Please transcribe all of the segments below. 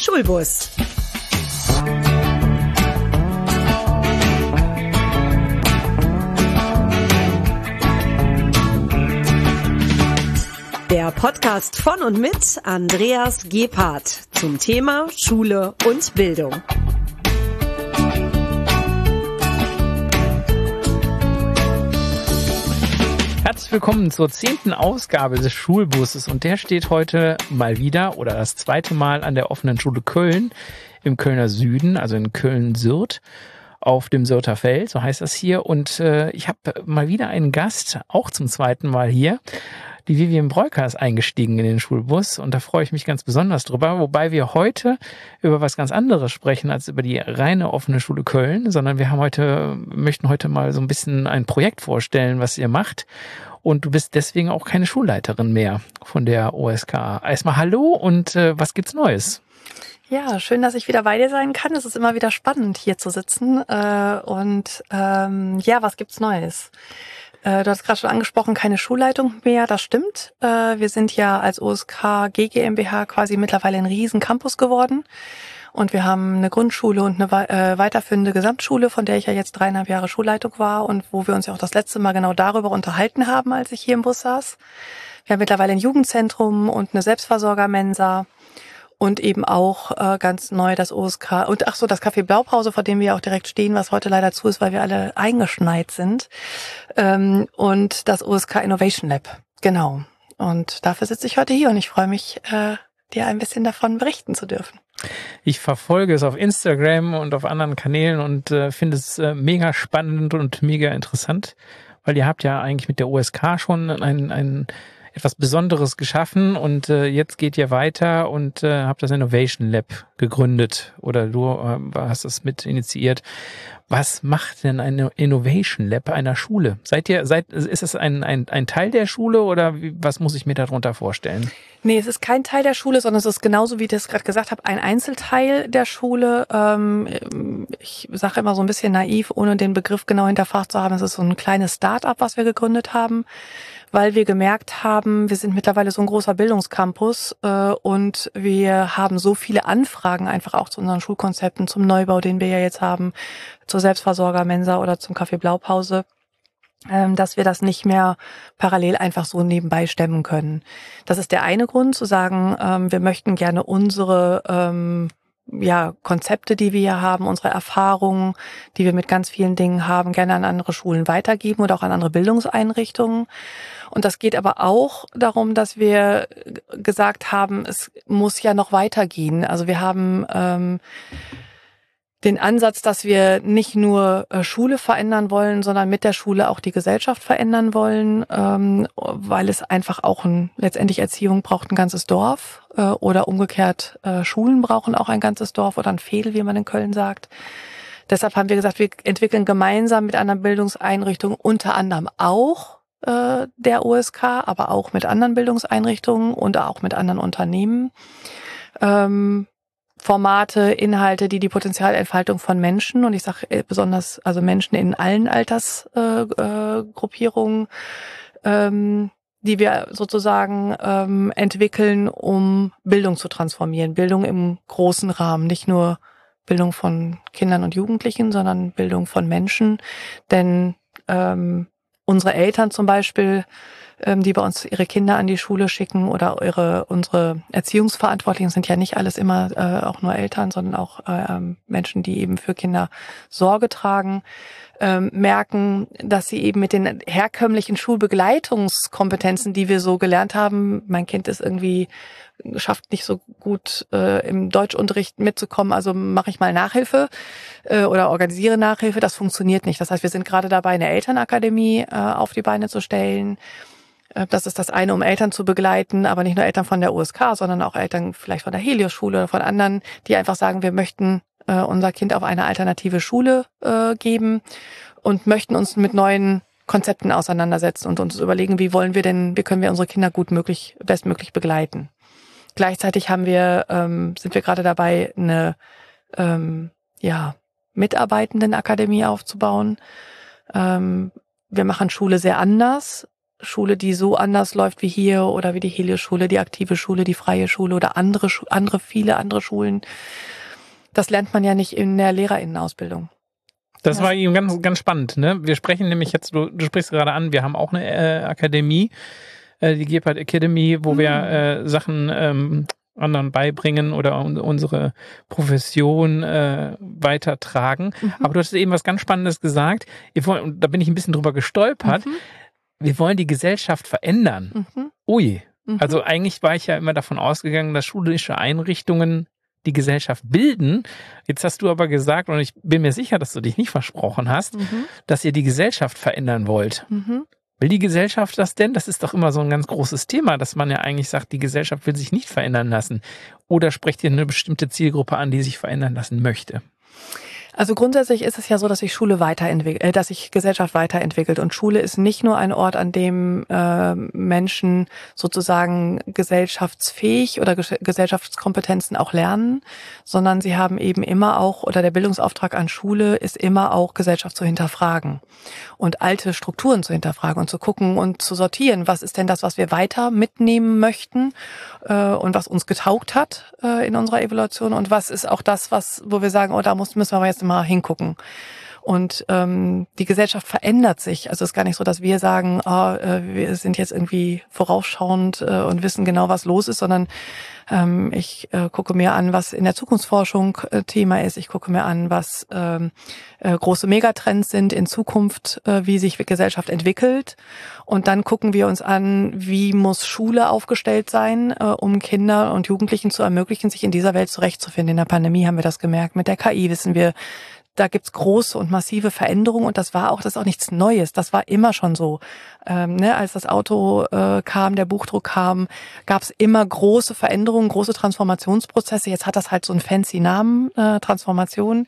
Schulbus. Der Podcast von und mit Andreas Gebhardt zum Thema Schule und Bildung. Herzlich willkommen zur zehnten Ausgabe des Schulbusses und der steht heute mal wieder oder das zweite Mal an der offenen Schule Köln im Kölner Süden, also in Köln-Sürth auf dem Sürter Feld, so heißt das hier. Und äh, ich habe mal wieder einen Gast, auch zum zweiten Mal hier. Die Vivian Breuker ist eingestiegen in den Schulbus und da freue ich mich ganz besonders drüber, wobei wir heute über was ganz anderes sprechen als über die reine offene Schule Köln, sondern wir haben heute, möchten heute mal so ein bisschen ein Projekt vorstellen, was ihr macht. Und du bist deswegen auch keine Schulleiterin mehr von der OSK. Erstmal Hallo und äh, was gibt's Neues? Ja, schön, dass ich wieder bei dir sein kann. Es ist immer wieder spannend, hier zu sitzen. Äh, und ähm, ja, was gibt's Neues? Äh, du hast gerade schon angesprochen, keine Schulleitung mehr. Das stimmt. Äh, wir sind ja als OSK GGMBH quasi mittlerweile ein riesen Campus geworden. Und wir haben eine Grundschule und eine äh, weiterführende Gesamtschule, von der ich ja jetzt dreieinhalb Jahre Schulleitung war und wo wir uns ja auch das letzte Mal genau darüber unterhalten haben, als ich hier im Bus saß. Wir haben mittlerweile ein Jugendzentrum und eine Selbstversorgermensa und eben auch äh, ganz neu das OSK und ach so das Café Blaupause, vor dem wir auch direkt stehen, was heute leider zu ist, weil wir alle eingeschneit sind ähm, und das OSK Innovation Lab, genau. Und dafür sitze ich heute hier und ich freue mich, äh, dir ein bisschen davon berichten zu dürfen. Ich verfolge es auf Instagram und auf anderen Kanälen und äh, finde es äh, mega spannend und mega interessant, weil ihr habt ja eigentlich mit der OSK schon ein, ein etwas Besonderes geschaffen und äh, jetzt geht ihr weiter und äh, habt das Innovation Lab gegründet oder du äh, hast es mit initiiert. Was macht denn ein Innovation Lab einer Schule? Seid ihr, seid, ist es ein, ein, ein Teil der Schule oder wie, was muss ich mir darunter vorstellen? Nee, es ist kein Teil der Schule, sondern es ist genauso, wie ich das gerade gesagt habe, ein Einzelteil der Schule. Ähm, ich sage immer so ein bisschen naiv, ohne den Begriff genau hinterfragt zu haben, es ist so ein kleines Start-up, was wir gegründet haben weil wir gemerkt haben, wir sind mittlerweile so ein großer Bildungscampus äh, und wir haben so viele Anfragen einfach auch zu unseren Schulkonzepten, zum Neubau, den wir ja jetzt haben, zur Selbstversorgermensa oder zum Café Blaupause ähm, dass wir das nicht mehr parallel einfach so nebenbei stemmen können. Das ist der eine Grund, zu sagen, ähm, wir möchten gerne unsere ähm, ja, Konzepte, die wir hier haben, unsere Erfahrungen, die wir mit ganz vielen Dingen haben, gerne an andere Schulen weitergeben oder auch an andere Bildungseinrichtungen. Und das geht aber auch darum, dass wir gesagt haben, es muss ja noch weitergehen. Also wir haben ähm, den Ansatz, dass wir nicht nur äh, Schule verändern wollen, sondern mit der Schule auch die Gesellschaft verändern wollen, ähm, weil es einfach auch ein, letztendlich Erziehung braucht ein ganzes Dorf äh, oder umgekehrt äh, Schulen brauchen auch ein ganzes Dorf oder ein Fädel, wie man in Köln sagt. Deshalb haben wir gesagt, wir entwickeln gemeinsam mit anderen Bildungseinrichtungen unter anderem auch äh, der OSK, aber auch mit anderen Bildungseinrichtungen und auch mit anderen Unternehmen. Ähm, Formate, Inhalte, die die Potenzialentfaltung von Menschen und ich sage äh, besonders also Menschen in allen Altersgruppierungen, äh, äh, ähm, die wir sozusagen ähm, entwickeln, um Bildung zu transformieren. Bildung im großen Rahmen, nicht nur Bildung von Kindern und Jugendlichen, sondern Bildung von Menschen. Denn ähm, unsere Eltern zum Beispiel, ähm, die bei uns ihre Kinder an die Schule schicken oder ihre, unsere Erziehungsverantwortlichen sind ja nicht alles immer äh, auch nur Eltern, sondern auch äh, Menschen, die eben für Kinder Sorge tragen, ähm, merken, dass sie eben mit den herkömmlichen Schulbegleitungskompetenzen, die wir so gelernt haben, mein Kind ist irgendwie schafft nicht so gut äh, im Deutschunterricht mitzukommen, also mache ich mal Nachhilfe äh, oder organisiere Nachhilfe. Das funktioniert nicht. Das heißt, wir sind gerade dabei, eine Elternakademie äh, auf die Beine zu stellen. Äh, das ist das eine, um Eltern zu begleiten, aber nicht nur Eltern von der USK, sondern auch Eltern vielleicht von der Helios-Schule oder von anderen, die einfach sagen, wir möchten äh, unser Kind auf eine alternative Schule äh, geben und möchten uns mit neuen Konzepten auseinandersetzen und uns überlegen, wie wollen wir denn, wie können wir unsere Kinder gut möglich, bestmöglich begleiten. Gleichzeitig haben wir, ähm, sind wir gerade dabei, eine ähm, ja, Mitarbeitendenakademie aufzubauen. Ähm, wir machen Schule sehr anders. Schule, die so anders läuft wie hier oder wie die Helios-Schule, die aktive Schule, die freie Schule oder andere, andere, viele andere Schulen. Das lernt man ja nicht in der Lehrerinnenausbildung. Das war eben ganz, ganz spannend. Ne? Wir sprechen nämlich jetzt, du, du sprichst gerade an, wir haben auch eine äh, Akademie, äh, die Gepard Academy, wo mhm. wir äh, Sachen ähm, anderen beibringen oder un unsere Profession äh, weitertragen. Mhm. Aber du hast eben was ganz Spannendes gesagt. Da bin ich ein bisschen drüber gestolpert. Mhm. Wir wollen die Gesellschaft verändern. Mhm. Ui. Mhm. Also eigentlich war ich ja immer davon ausgegangen, dass schulische Einrichtungen die Gesellschaft bilden. Jetzt hast du aber gesagt, und ich bin mir sicher, dass du dich nicht versprochen hast, mhm. dass ihr die Gesellschaft verändern wollt. Mhm. Will die Gesellschaft das denn? Das ist doch immer so ein ganz großes Thema, dass man ja eigentlich sagt, die Gesellschaft will sich nicht verändern lassen. Oder sprecht ihr eine bestimmte Zielgruppe an, die sich verändern lassen möchte? Also grundsätzlich ist es ja so, dass sich Schule weiterentwickelt, äh, dass sich Gesellschaft weiterentwickelt. Und Schule ist nicht nur ein Ort, an dem äh, Menschen sozusagen gesellschaftsfähig oder Gesellschaftskompetenzen auch lernen, sondern sie haben eben immer auch oder der Bildungsauftrag an Schule ist immer auch Gesellschaft zu hinterfragen und alte Strukturen zu hinterfragen und zu gucken und zu sortieren, was ist denn das, was wir weiter mitnehmen möchten äh, und was uns getaugt hat äh, in unserer Evaluation und was ist auch das, was wo wir sagen, oh, da müssen wir jetzt mal hingucken. Und ähm, die Gesellschaft verändert sich. Also es ist gar nicht so, dass wir sagen, oh, äh, wir sind jetzt irgendwie vorausschauend äh, und wissen genau, was los ist, sondern ähm, ich äh, gucke mir an, was in der Zukunftsforschung äh, Thema ist. Ich gucke mir an, was ähm, äh, große Megatrends sind in Zukunft, äh, wie sich Gesellschaft entwickelt. Und dann gucken wir uns an, wie muss Schule aufgestellt sein, äh, um Kinder und Jugendlichen zu ermöglichen, sich in dieser Welt zurechtzufinden. In der Pandemie haben wir das gemerkt. Mit der KI wissen wir, da gibt's große und massive Veränderungen und das war auch, das ist auch nichts Neues. Das war immer schon so. Ähm, ne, als das Auto äh, kam, der Buchdruck kam, gab's immer große Veränderungen, große Transformationsprozesse. Jetzt hat das halt so einen fancy Namen, äh, Transformation.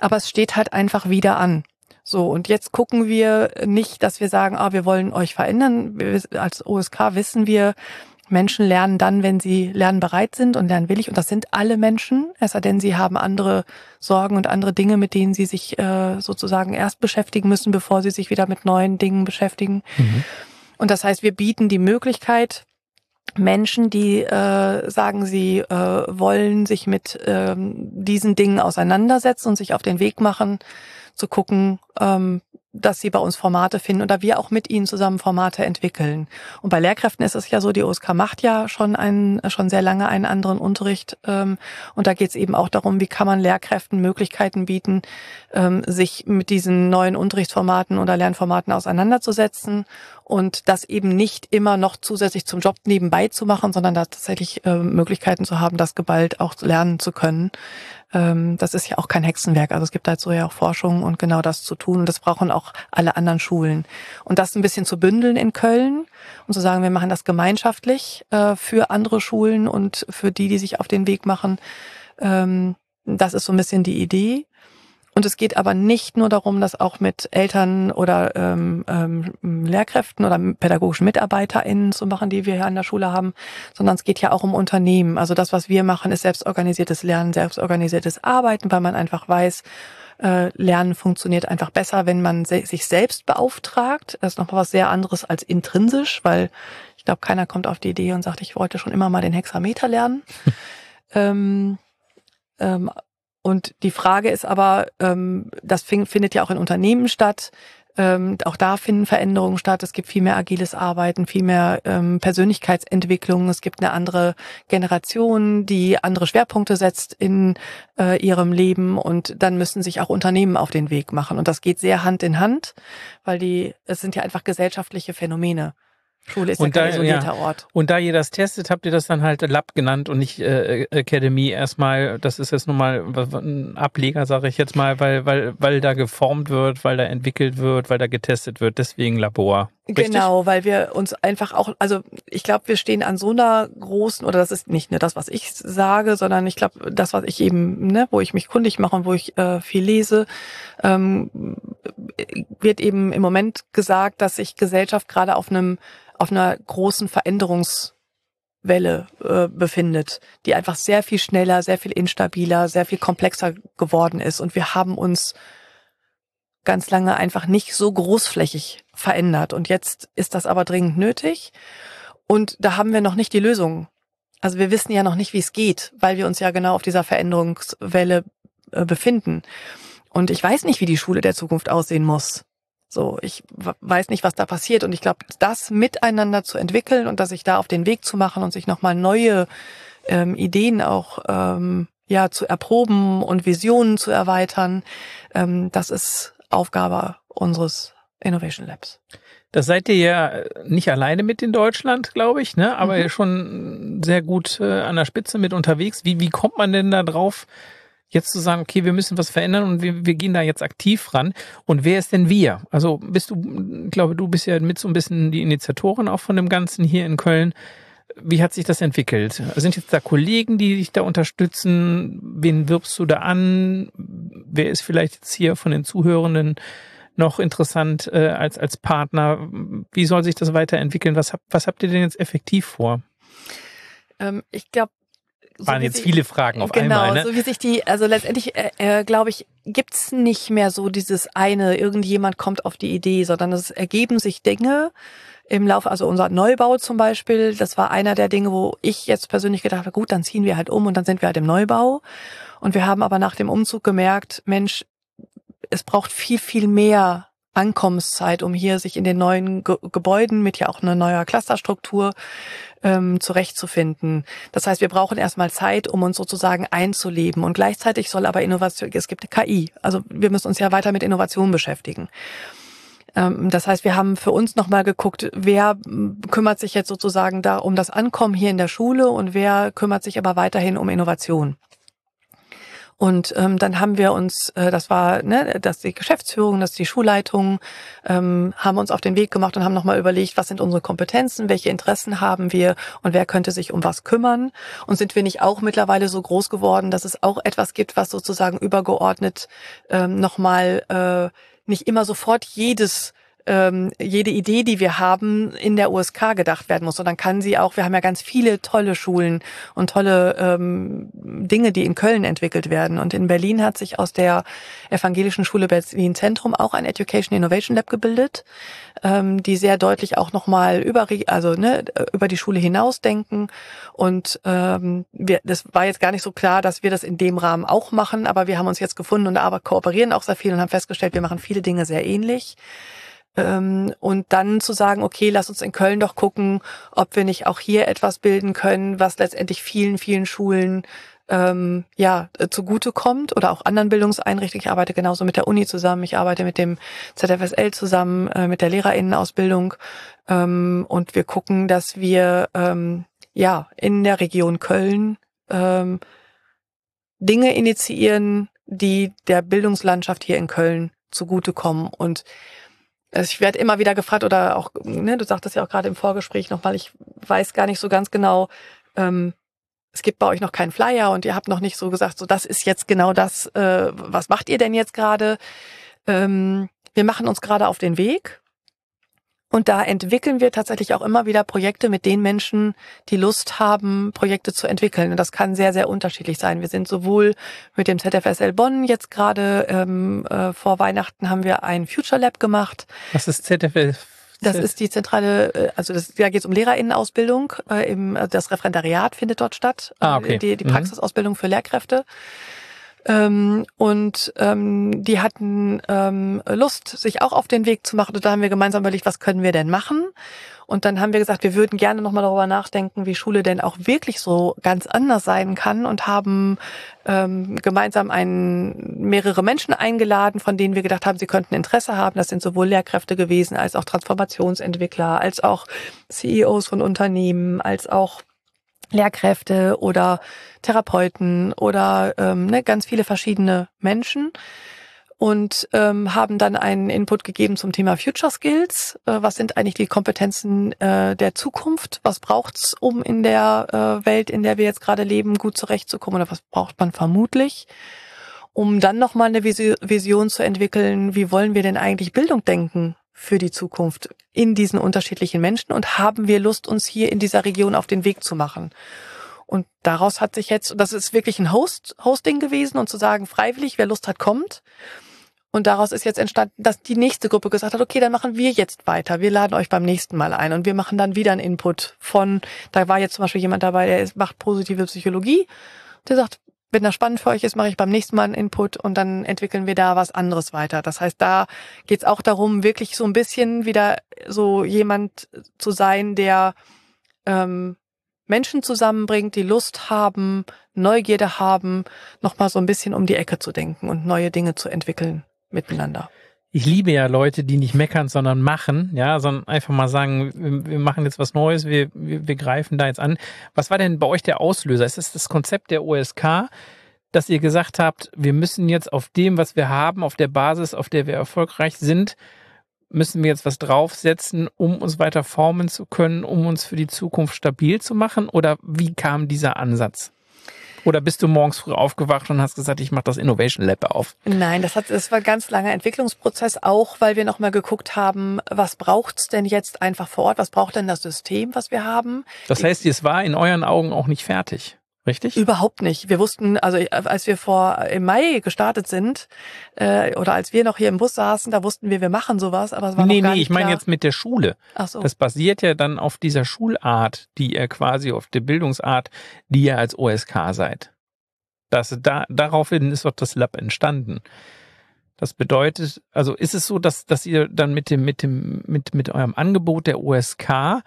Aber es steht halt einfach wieder an. So, und jetzt gucken wir nicht, dass wir sagen, ah, wir wollen euch verändern. Wir, als OSK wissen wir, Menschen lernen dann, wenn sie lernbereit sind und lernwillig. Und das sind alle Menschen, es sei denn, sie haben andere Sorgen und andere Dinge, mit denen sie sich äh, sozusagen erst beschäftigen müssen, bevor sie sich wieder mit neuen Dingen beschäftigen. Mhm. Und das heißt, wir bieten die Möglichkeit, Menschen, die äh, sagen, sie äh, wollen sich mit ähm, diesen Dingen auseinandersetzen und sich auf den Weg machen, zu gucken, ähm, dass sie bei uns Formate finden oder wir auch mit ihnen zusammen Formate entwickeln. Und bei Lehrkräften ist es ja so, die OSK macht ja schon einen, schon sehr lange einen anderen Unterricht. Ähm, und da geht es eben auch darum, wie kann man Lehrkräften Möglichkeiten bieten, ähm, sich mit diesen neuen Unterrichtsformaten oder Lernformaten auseinanderzusetzen und das eben nicht immer noch zusätzlich zum Job nebenbei zu machen, sondern da tatsächlich äh, Möglichkeiten zu haben, das geballt auch lernen zu können. Ähm, das ist ja auch kein Hexenwerk. Also es gibt dazu ja auch Forschung und genau das zu tun. Und das brauchen auch alle anderen Schulen. Und das ein bisschen zu bündeln in Köln und zu sagen, wir machen das gemeinschaftlich äh, für andere Schulen und für die, die sich auf den Weg machen. Ähm, das ist so ein bisschen die Idee. Und es geht aber nicht nur darum, das auch mit Eltern oder ähm, ähm, Lehrkräften oder pädagogischen MitarbeiterInnen zu machen, die wir hier an der Schule haben, sondern es geht ja auch um Unternehmen. Also das, was wir machen, ist selbstorganisiertes Lernen, selbstorganisiertes Arbeiten, weil man einfach weiß, äh, Lernen funktioniert einfach besser, wenn man se sich selbst beauftragt. Das ist noch was sehr anderes als intrinsisch, weil ich glaube, keiner kommt auf die Idee und sagt, ich wollte schon immer mal den Hexameter lernen. ähm, ähm, und die Frage ist aber, ähm, das findet ja auch in Unternehmen statt. Ähm, auch da finden Veränderungen statt. Es gibt viel mehr agiles Arbeiten, viel mehr ähm, Persönlichkeitsentwicklung. Es gibt eine andere Generation, die andere Schwerpunkte setzt in äh, ihrem Leben und dann müssen sich auch Unternehmen auf den Weg machen. Und das geht sehr Hand in Hand, weil die, es sind ja einfach gesellschaftliche Phänomene. Schule ist und ja kein da, isolierter ja. Ort. Und da ihr das testet, habt ihr das dann halt Lab genannt und nicht äh, Academy erstmal. Das ist jetzt nun mal ein Ableger, sage ich jetzt mal, weil, weil, weil da geformt wird, weil da entwickelt wird, weil da getestet wird. Deswegen Labor. Richtig? Genau, weil wir uns einfach auch, also ich glaube, wir stehen an so einer großen, oder das ist nicht nur das, was ich sage, sondern ich glaube, das, was ich eben, ne, wo ich mich kundig mache und wo ich äh, viel lese, ähm, wird eben im Moment gesagt, dass sich Gesellschaft gerade auf einem auf einer großen Veränderungswelle äh, befindet, die einfach sehr viel schneller, sehr viel instabiler, sehr viel komplexer geworden ist. Und wir haben uns ganz lange einfach nicht so großflächig verändert. Und jetzt ist das aber dringend nötig. Und da haben wir noch nicht die Lösung. Also wir wissen ja noch nicht, wie es geht, weil wir uns ja genau auf dieser Veränderungswelle äh, befinden. Und ich weiß nicht, wie die Schule der Zukunft aussehen muss. So, ich weiß nicht, was da passiert. Und ich glaube, das miteinander zu entwickeln und dass sich da auf den Weg zu machen und sich nochmal neue ähm, Ideen auch ähm, ja zu erproben und Visionen zu erweitern, ähm, das ist Aufgabe unseres Innovation Labs. Das seid ihr ja nicht alleine mit in Deutschland, glaube ich, ne? aber mhm. schon sehr gut äh, an der Spitze mit unterwegs. Wie, wie kommt man denn da drauf, jetzt zu sagen, okay, wir müssen was verändern und wir, wir gehen da jetzt aktiv ran. Und wer ist denn wir? Also bist du, ich glaube, du bist ja mit so ein bisschen die Initiatorin auch von dem Ganzen hier in Köln. Wie hat sich das entwickelt? Sind jetzt da Kollegen, die dich da unterstützen? Wen wirbst du da an? Wer ist vielleicht jetzt hier von den Zuhörenden noch interessant äh, als, als Partner? Wie soll sich das weiterentwickeln? Was, hab, was habt ihr denn jetzt effektiv vor? Ähm, ich glaube, so waren jetzt sich, viele Fragen auf genau, einmal. Genau, so wie sich die, also letztendlich, äh, äh, glaube ich, gibt's nicht mehr so dieses eine, irgendjemand kommt auf die Idee, sondern es ergeben sich Dinge im Laufe, also unser Neubau zum Beispiel, das war einer der Dinge, wo ich jetzt persönlich gedacht habe, gut, dann ziehen wir halt um und dann sind wir halt im Neubau. Und wir haben aber nach dem Umzug gemerkt, Mensch, es braucht viel, viel mehr Ankommenszeit, um hier sich in den neuen Ge Gebäuden mit ja auch einer neuer Clusterstruktur ähm, zurechtzufinden. Das heißt, wir brauchen erstmal Zeit, um uns sozusagen einzuleben. Und gleichzeitig soll aber Innovation, es gibt KI. Also wir müssen uns ja weiter mit Innovation beschäftigen. Ähm, das heißt, wir haben für uns nochmal geguckt, wer kümmert sich jetzt sozusagen da um das Ankommen hier in der Schule und wer kümmert sich aber weiterhin um Innovation. Und ähm, dann haben wir uns, äh, das war, ne, dass die Geschäftsführung, dass die Schulleitung, ähm, haben uns auf den Weg gemacht und haben nochmal überlegt, was sind unsere Kompetenzen, welche Interessen haben wir und wer könnte sich um was kümmern. Und sind wir nicht auch mittlerweile so groß geworden, dass es auch etwas gibt, was sozusagen übergeordnet ähm, nochmal äh, nicht immer sofort jedes ähm, jede Idee, die wir haben, in der USK gedacht werden muss. Und dann kann sie auch, wir haben ja ganz viele tolle Schulen und tolle ähm, Dinge, die in Köln entwickelt werden. Und in Berlin hat sich aus der Evangelischen Schule Berlin Zentrum auch ein Education Innovation Lab gebildet, ähm, die sehr deutlich auch nochmal über, also, ne, über die Schule hinaus denken. Und ähm, wir, das war jetzt gar nicht so klar, dass wir das in dem Rahmen auch machen, aber wir haben uns jetzt gefunden und aber kooperieren auch sehr viel und haben festgestellt, wir machen viele Dinge sehr ähnlich. Ähm, und dann zu sagen, okay, lass uns in Köln doch gucken, ob wir nicht auch hier etwas bilden können, was letztendlich vielen, vielen Schulen ähm, ja äh, zugute kommt oder auch anderen Bildungseinrichtungen. Ich arbeite genauso mit der Uni zusammen, ich arbeite mit dem ZFSL zusammen, äh, mit der Lehrerinnenausbildung. Ähm, und wir gucken, dass wir ähm, ja in der Region Köln ähm, Dinge initiieren, die der Bildungslandschaft hier in Köln zugutekommen. Und also ich werde immer wieder gefragt oder auch, ne, du sagtest ja auch gerade im Vorgespräch nochmal, ich weiß gar nicht so ganz genau, ähm, es gibt bei euch noch keinen Flyer und ihr habt noch nicht so gesagt, so das ist jetzt genau das, äh, was macht ihr denn jetzt gerade? Ähm, wir machen uns gerade auf den Weg und da entwickeln wir tatsächlich auch immer wieder Projekte mit den Menschen, die Lust haben, Projekte zu entwickeln. Und das kann sehr, sehr unterschiedlich sein. Wir sind sowohl mit dem ZFSL Bonn jetzt gerade ähm, äh, vor Weihnachten haben wir ein Future Lab gemacht. Was ist ZFL? Das ist die zentrale, äh, also das, da geht es um Lehrerinnenausbildung. Äh, im, äh, das Referendariat findet dort statt. Ah, okay. Die, die mhm. Praxisausbildung für Lehrkräfte. Ähm, und ähm, die hatten ähm, Lust, sich auch auf den Weg zu machen. Und da haben wir gemeinsam überlegt, was können wir denn machen? Und dann haben wir gesagt, wir würden gerne nochmal darüber nachdenken, wie Schule denn auch wirklich so ganz anders sein kann und haben ähm, gemeinsam einen, mehrere Menschen eingeladen, von denen wir gedacht haben, sie könnten Interesse haben. Das sind sowohl Lehrkräfte gewesen, als auch Transformationsentwickler, als auch CEOs von Unternehmen, als auch Lehrkräfte oder Therapeuten oder ähm, ne, ganz viele verschiedene Menschen und ähm, haben dann einen Input gegeben zum Thema Future Skills. Äh, was sind eigentlich die Kompetenzen äh, der Zukunft? Was braucht's, um in der äh, Welt, in der wir jetzt gerade leben, gut zurechtzukommen? Oder was braucht man vermutlich? Um dann nochmal eine Vision zu entwickeln, wie wollen wir denn eigentlich Bildung denken für die Zukunft in diesen unterschiedlichen Menschen und haben wir Lust, uns hier in dieser Region auf den Weg zu machen. Und daraus hat sich jetzt, das ist wirklich ein Host, Hosting gewesen und zu sagen, freiwillig, wer Lust hat, kommt. Und daraus ist jetzt entstanden, dass die nächste Gruppe gesagt hat, okay, dann machen wir jetzt weiter. Wir laden euch beim nächsten Mal ein und wir machen dann wieder einen Input von, da war jetzt zum Beispiel jemand dabei, der macht positive Psychologie. Der sagt, wenn das spannend für euch ist, mache ich beim nächsten Mal einen Input und dann entwickeln wir da was anderes weiter. Das heißt, da geht es auch darum, wirklich so ein bisschen wieder so jemand zu sein, der ähm, Menschen zusammenbringt, die Lust haben, Neugierde haben, nochmal so ein bisschen um die Ecke zu denken und neue Dinge zu entwickeln miteinander. Ich liebe ja Leute, die nicht meckern, sondern machen, ja, sondern einfach mal sagen, wir, wir machen jetzt was Neues, wir, wir, wir greifen da jetzt an. Was war denn bei euch der Auslöser? Ist es das Konzept der OSK, dass ihr gesagt habt, wir müssen jetzt auf dem, was wir haben, auf der Basis, auf der wir erfolgreich sind, müssen wir jetzt was draufsetzen, um uns weiter formen zu können, um uns für die Zukunft stabil zu machen? Oder wie kam dieser Ansatz? Oder bist du morgens früh aufgewacht und hast gesagt, ich mache das Innovation Lab auf? Nein, das, hat, das war ein ganz langer Entwicklungsprozess, auch weil wir nochmal geguckt haben, was braucht's denn jetzt einfach vor Ort? Was braucht denn das System, was wir haben? Das heißt, es war in euren Augen auch nicht fertig. Richtig? Überhaupt nicht. Wir wussten, also als wir vor im Mai gestartet sind äh, oder als wir noch hier im Bus saßen, da wussten wir, wir machen sowas, aber es war nee, noch gar nee, ich meine jetzt mit der Schule. Ach so. Das basiert ja dann auf dieser Schulart, die ihr quasi auf der Bildungsart, die ihr als OSK seid. Das, da, daraufhin ist doch das Lab entstanden. Das bedeutet, also ist es so, dass, dass ihr dann mit dem, mit dem, mit, mit eurem Angebot der OSK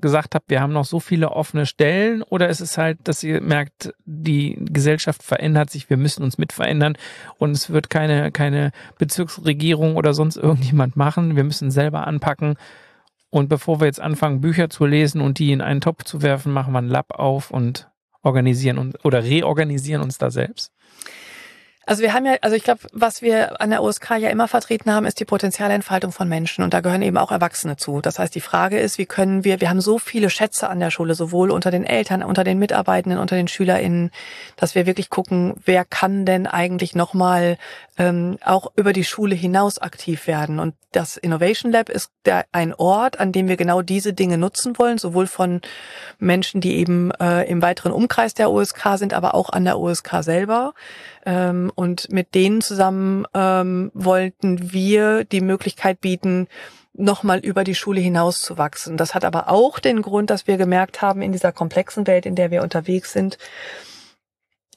gesagt habt, wir haben noch so viele offene Stellen oder ist es halt, dass ihr merkt, die Gesellschaft verändert sich, wir müssen uns mit verändern und es wird keine, keine Bezirksregierung oder sonst irgendjemand machen, wir müssen selber anpacken und bevor wir jetzt anfangen, Bücher zu lesen und die in einen Topf zu werfen, machen wir ein Lab auf und organisieren uns oder reorganisieren uns da selbst? Also wir haben ja, also ich glaube, was wir an der OSK ja immer vertreten haben, ist die Potenzialentfaltung von Menschen und da gehören eben auch Erwachsene zu. Das heißt, die Frage ist, wie können wir, wir haben so viele Schätze an der Schule, sowohl unter den Eltern, unter den Mitarbeitenden, unter den SchülerInnen, dass wir wirklich gucken, wer kann denn eigentlich nochmal ähm, auch über die Schule hinaus aktiv werden. Und das Innovation Lab ist der, ein Ort, an dem wir genau diese Dinge nutzen wollen, sowohl von Menschen, die eben äh, im weiteren Umkreis der OSK sind, aber auch an der OSK selber. Ähm, und mit denen zusammen ähm, wollten wir die Möglichkeit bieten, nochmal über die Schule hinaus zu wachsen. Das hat aber auch den Grund, dass wir gemerkt haben, in dieser komplexen Welt, in der wir unterwegs sind,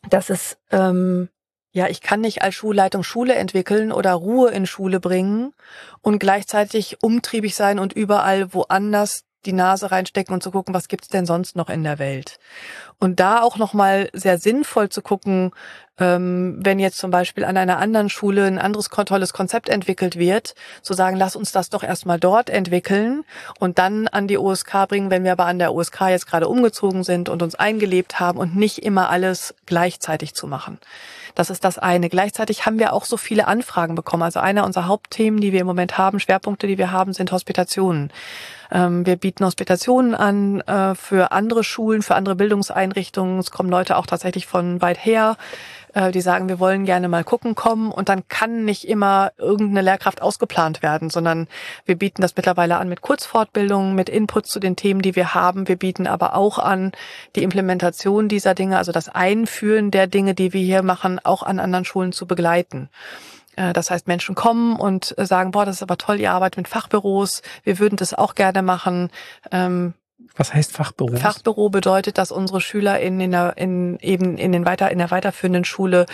dass es, ähm, ja, ich kann nicht als Schulleitung Schule entwickeln oder Ruhe in Schule bringen und gleichzeitig umtriebig sein und überall woanders die Nase reinstecken und zu gucken, was gibt's denn sonst noch in der Welt. Und da auch nochmal sehr sinnvoll zu gucken, ähm, wenn jetzt zum Beispiel an einer anderen Schule ein anderes tolles Konzept entwickelt wird, zu sagen, lass uns das doch erstmal dort entwickeln und dann an die OSK bringen, wenn wir aber an der OSK jetzt gerade umgezogen sind und uns eingelebt haben und nicht immer alles gleichzeitig zu machen. Das ist das eine. Gleichzeitig haben wir auch so viele Anfragen bekommen. Also einer unserer Hauptthemen, die wir im Moment haben, Schwerpunkte, die wir haben, sind Hospitationen. Ähm, wir bieten Hospitationen an äh, für andere Schulen, für andere Bildungseinrichtungen. Es kommen Leute auch tatsächlich von weit her äh, die sagen, wir wollen gerne mal gucken kommen und dann kann nicht immer irgendeine Lehrkraft ausgeplant werden, sondern wir bieten das mittlerweile an mit Kurzfortbildungen, mit Inputs zu den Themen, die wir haben. Wir bieten aber auch an die Implementation dieser Dinge, also das Einführen der Dinge, die wir hier machen, auch an anderen Schulen zu begleiten. Äh, Das heißt, Menschen kommen und sagen, boah, das ist aber toll, ihr arbeitet mit Fachbüros, wir würden das auch gerne machen. Ähm, Was heißt Fachbüro? Fachbüro bedeutet, dass unsere Schüler in, in, der, in eben in den weiter in der weiterführenden Schule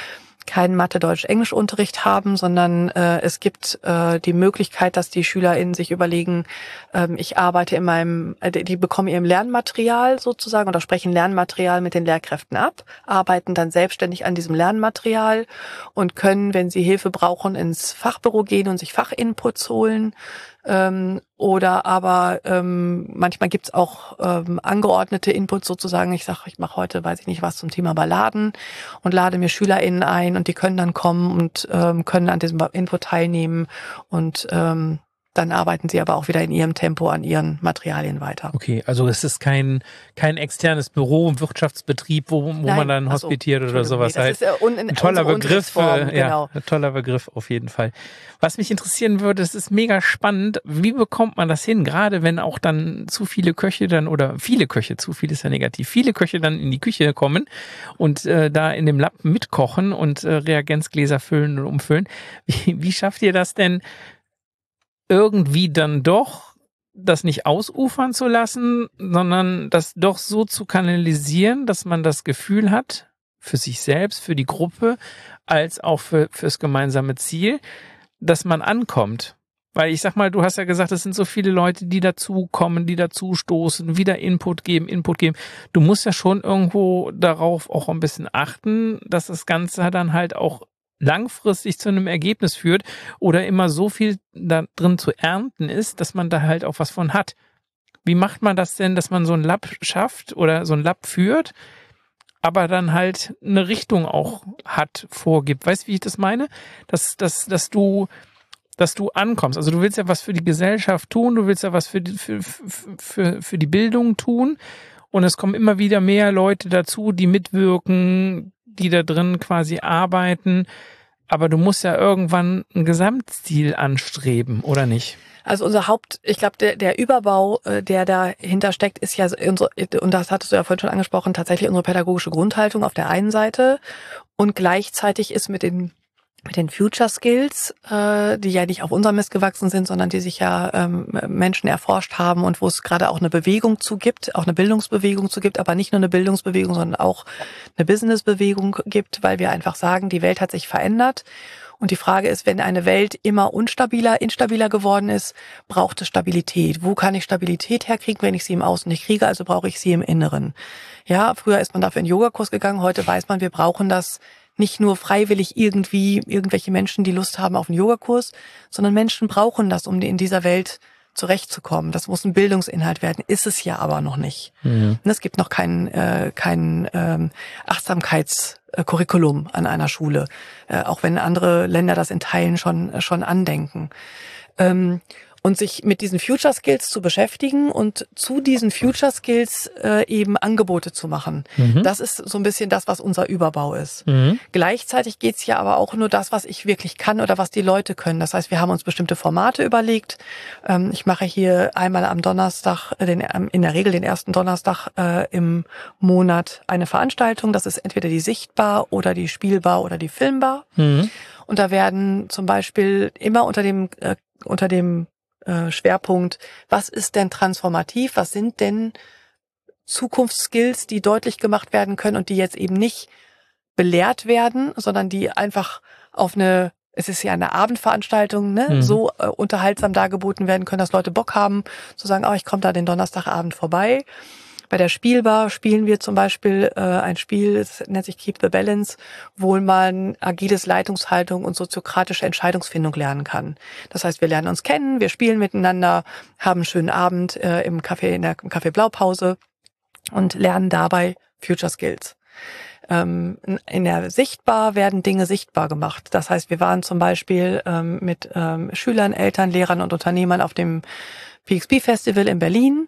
keinen Mathe, Deutsch, Englisch Unterricht haben, sondern äh, es gibt äh, die Möglichkeit, dass die SchülerInnen sich überlegen, ähm, ich arbeite in meinem, äh, die bekommen ihr Lernmaterial sozusagen oder sprechen Lernmaterial mit den Lehrkräften ab, arbeiten dann selbstständig an diesem Lernmaterial und können, wenn sie Hilfe brauchen, ins Fachbüro gehen und sich Fachinputs holen. Ähm, oder aber ähm, manchmal gibt's auch ähm, angeordnete Inputs sozusagen. Ich sage, ich mache heute, weiß ich nicht was zum Thema Balladen und lade mir SchülerInnen ein und die können dann kommen und ähm, können an diesem Input teilnehmen und ähm, dann arbeiten sie aber auch wieder in ihrem Tempo an ihren Materialien weiter. Okay, also es ist kein, kein externes Büro, Wirtschaftsbetrieb, wo, wo Nein, man dann ach so, hospitiert oder sowas Nee, halt. das ist, un- Ein toller Begriff, äh, ja, genau. ein toller Begriff auf jeden Fall. Was mich interessieren würde, es ist mega spannend, wie bekommt man das hin, gerade wenn auch dann zu viele Köche dann oder viele Köche, zu viel ist ja negativ, viele Köche dann in die Küche kommen und äh, da in dem Lappen mitkochen und äh, Reagenzgläser füllen und umfüllen. Wie, wie schafft ihr das denn irgendwie dann doch das nicht ausufern zu lassen, sondern das doch so zu kanalisieren, dass man das Gefühl hat, für sich selbst, für die Gruppe, als auch für, fürs gemeinsame Ziel, dass man ankommt. Weil ich sag mal, du hast ja gesagt, es sind so viele Leute, die dazukommen, die dazu stoßen, wieder Input geben, Input geben. Du musst ja schon irgendwo darauf auch ein bisschen achten, dass das Ganze dann halt auch langfristig zu einem Ergebnis führt oder immer so viel da drin zu ernten ist, dass man da halt auch was von hat. Wie macht man das denn, dass man so ein Lab schafft oder so ein Lab führt, aber dann halt eine Richtung auch hat, vorgibt? Weißt du, wie ich das meine? Dass, dass, dass du, dass du ankommst. Also du willst ja was für die Gesellschaft tun, du willst ja was für die, für, für, für die Bildung tun. Und es kommen immer wieder mehr Leute dazu, die mitwirken, die da drin quasi arbeiten. Aber du musst ja irgendwann ein Gesamtziel anstreben, oder nicht? Also unser Haupt, ich glaube, der, der Überbau, äh, der dahinter steckt, ist ja unsere, und das hattest du ja vorhin schon angesprochen, tatsächlich unsere pädagogische Grundhaltung auf der einen Seite und gleichzeitig ist mit den mit den Future Skills, äh, die ja nicht auf unserem Mist gewachsen sind, sondern die sich ja ähm, Menschen erforscht haben und wo es gerade auch eine Bewegung zu gibt, auch eine Bildungsbewegung zu gibt, aber nicht nur eine Bildungsbewegung, sondern auch eine Businessbewegung gibt, weil wir einfach sagen, die Welt hat sich verändert. Und die Frage ist, wenn eine Welt immer unstabiler, instabiler geworden ist, braucht es Stabilität. Wo kann ich Stabilität herkriegen, wenn ich sie im Außen nicht kriege? Also brauche ich sie im Inneren. Ja, früher ist man dafür in Yogakurs gegangen. Heute weiß man, wir brauchen das nicht nur freiwillig irgendwie irgendwelche Menschen, die Lust haben auf einen Yogakurs, sondern Menschen brauchen das, um in dieser Welt zurechtzukommen. Das muss ein Bildungsinhalt werden, ist es ja aber noch nicht. Mhm. Es gibt noch kein, äh, kein ähm, Achtsamkeitscurriculum an einer Schule, äh, auch wenn andere Länder das in Teilen schon, schon andenken. Ähm, und sich mit diesen Future Skills zu beschäftigen und zu diesen Future Skills äh, eben Angebote zu machen. Mhm. Das ist so ein bisschen das, was unser Überbau ist. Mhm. Gleichzeitig geht's ja aber auch nur das, was ich wirklich kann oder was die Leute können. Das heißt, wir haben uns bestimmte Formate überlegt. Ähm, ich mache hier einmal am Donnerstag, äh, den, in der Regel den ersten Donnerstag äh, im Monat eine Veranstaltung. Das ist entweder die Sichtbar oder die Spielbar oder die Filmbar. Mhm. Und da werden zum Beispiel immer unter dem äh, unter dem Schwerpunkt, was ist denn transformativ, was sind denn Zukunftsskills, die deutlich gemacht werden können und die jetzt eben nicht belehrt werden, sondern die einfach auf eine, es ist ja eine Abendveranstaltung, ne, mhm. so äh, unterhaltsam dargeboten werden können, dass Leute Bock haben, zu sagen, oh, ich komme da den Donnerstagabend vorbei. Bei der Spielbar spielen wir zum Beispiel äh, ein Spiel, das nennt sich Keep the Balance, wo man agiles Leitungshaltung und soziokratische Entscheidungsfindung lernen kann. Das heißt, wir lernen uns kennen, wir spielen miteinander, haben einen schönen Abend äh, im Café, in der Café Blaupause und lernen dabei Future Skills. Ähm, in der Sichtbar werden Dinge sichtbar gemacht. Das heißt, wir waren zum Beispiel ähm, mit ähm, Schülern, Eltern, Lehrern und Unternehmern auf dem PXP Festival in Berlin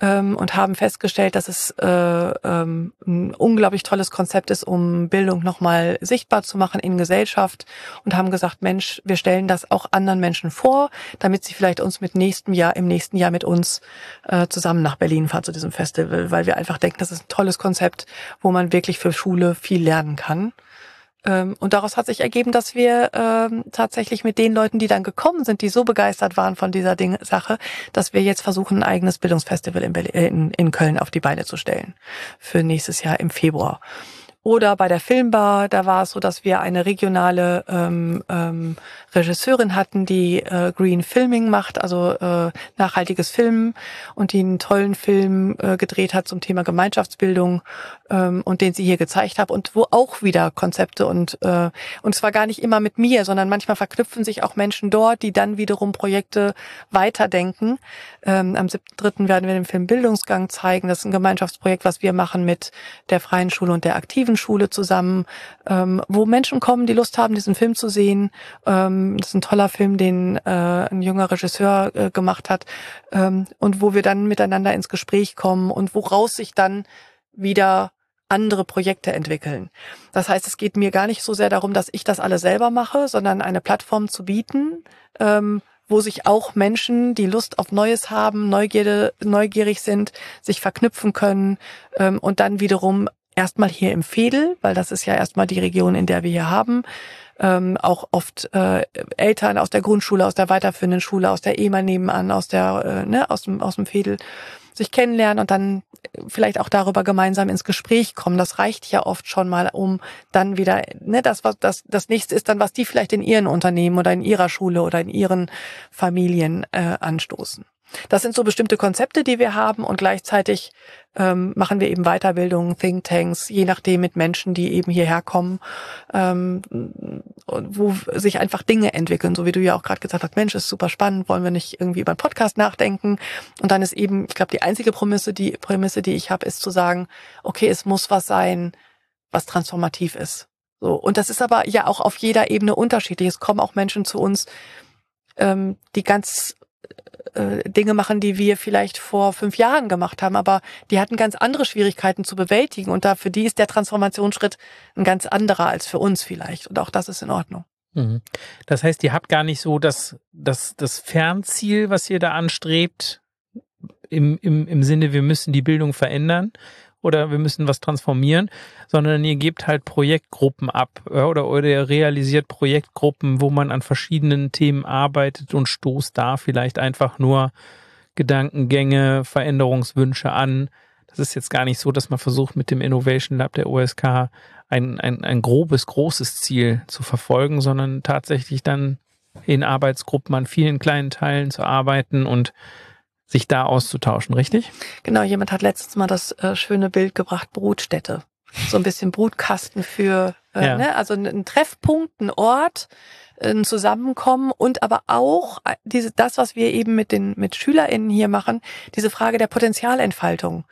ähm, und haben festgestellt, dass es äh, ähm, ein unglaublich tolles Konzept ist, um Bildung nochmal sichtbar zu machen in Gesellschaft und haben gesagt, Mensch, wir stellen das auch anderen Menschen vor, damit sie vielleicht uns mit nächstem Jahr, im nächsten Jahr mit uns äh, zusammen nach Berlin fahren zu diesem Festival, weil wir einfach denken, das ist ein tolles Konzept, wo man wirklich für Schule viel lernen kann. Und daraus hat sich ergeben, dass wir ähm, tatsächlich mit den Leuten, die dann gekommen sind, die so begeistert waren von dieser Ding Sache, dass wir jetzt versuchen, ein eigenes Bildungsfestival in, Berlin, in, in Köln auf die Beine zu stellen. Für nächstes Jahr im Februar. Oder bei der Filmbar, da war es so, dass wir eine regionale ähm, ähm, Regisseurin hatten, die äh, Green Filming macht, also äh, nachhaltiges Filmen und die einen tollen Film äh, gedreht hat zum Thema Gemeinschaftsbildung ähm, und den sie hier gezeigt hat und wo auch wieder Konzepte und äh, und zwar gar nicht immer mit mir, sondern manchmal verknüpfen sich auch Menschen dort, die dann wiederum Projekte weiterdenken. Ähm, am 7.3. werden wir den Film Bildungsgang zeigen. Das ist ein Gemeinschaftsprojekt, was wir machen mit der Freien Schule und der aktiven Grundschule zusammen, ähm, wo Menschen kommen, die Lust haben, diesen Film zu sehen. Ähm, das ist ein toller Film, den äh, ein junger Regisseur äh, gemacht hat ähm, und wo wir dann miteinander ins Gespräch kommen und woraus sich dann wieder andere Projekte entwickeln. Das heißt, es geht mir gar nicht so sehr darum, dass ich das alle selber mache, sondern eine Plattform zu bieten, ähm, wo sich auch Menschen, die Lust auf Neues haben, Neugierde, neugierig sind, sich verknüpfen können ähm, und dann wiederum erstmal hier im Fädel, weil das ist ja erstmal die Region, in der wir hier haben, ähm, auch oft äh, Eltern aus der Grundschule, aus der weiterführenden Schule, aus der EMA nebenan, aus der, äh, ne, aus dem, aus dem Fädel sich kennenlernen und dann vielleicht auch darüber gemeinsam ins Gespräch kommen. Das reicht ja oft schon mal, um dann wieder, ne, das, was das, das nächste ist dann, was die vielleicht in ihren Unternehmen oder in ihrer Schule oder in ihren Familien äh, anstoßen. Das sind so bestimmte Konzepte, die wir haben und gleichzeitig ähm, machen wir eben Weiterbildungen, Thinktanks, je nachdem mit Menschen, die eben hierher kommen, ähm, wo sich einfach Dinge entwickeln, so wie du ja auch gerade gesagt hast, Mensch, ist super spannend, wollen wir nicht irgendwie über einen Podcast nachdenken? Und dann ist eben, ich glaube, die einzige Prämisse, die Prämisse, die ich habe, ist zu sagen, okay, es muss was sein, was transformativ ist. So und das ist aber ja auch auf jeder Ebene unterschiedlich. Es kommen auch Menschen zu uns, ähm, die ganz äh, Dinge machen, die wir vielleicht vor fünf Jahren gemacht haben, aber die hatten ganz andere Schwierigkeiten zu bewältigen und da für die ist der Transformationsschritt ein ganz anderer als für uns vielleicht und auch das ist in Ordnung. Mhm. Das heißt, ihr habt gar nicht so das, das, das Fernziel, was ihr da anstrebt, im, im, im Sinne, wir müssen die Bildung verändern, oder wir müssen was transformieren, sondern ihr gebt halt Projektgruppen ab oder, oder ihr realisiert Projektgruppen, wo man an verschiedenen Themen arbeitet und stoßt da vielleicht einfach nur Gedankengänge, Veränderungswünsche an. Das ist jetzt gar nicht so, dass man versucht, mit dem Innovation Lab der OSK ein, ein, ein grobes, großes Ziel zu verfolgen, sondern tatsächlich dann in Arbeitsgruppen an vielen kleinen Teilen zu arbeiten und sich da auszutauschen, richtig? Genau, jemand hat letztens mal das äh, schöne Bild gebracht, Brutstätte. So ein bisschen Brutkasten für, äh, ja. ne? also ein, ein Treffpunkt, ein Ort, ein Zusammenkommen und aber auch äh, diese, das, was wir eben mit den mit SchülerInnen hier machen, diese Frage der Potenzialentfaltung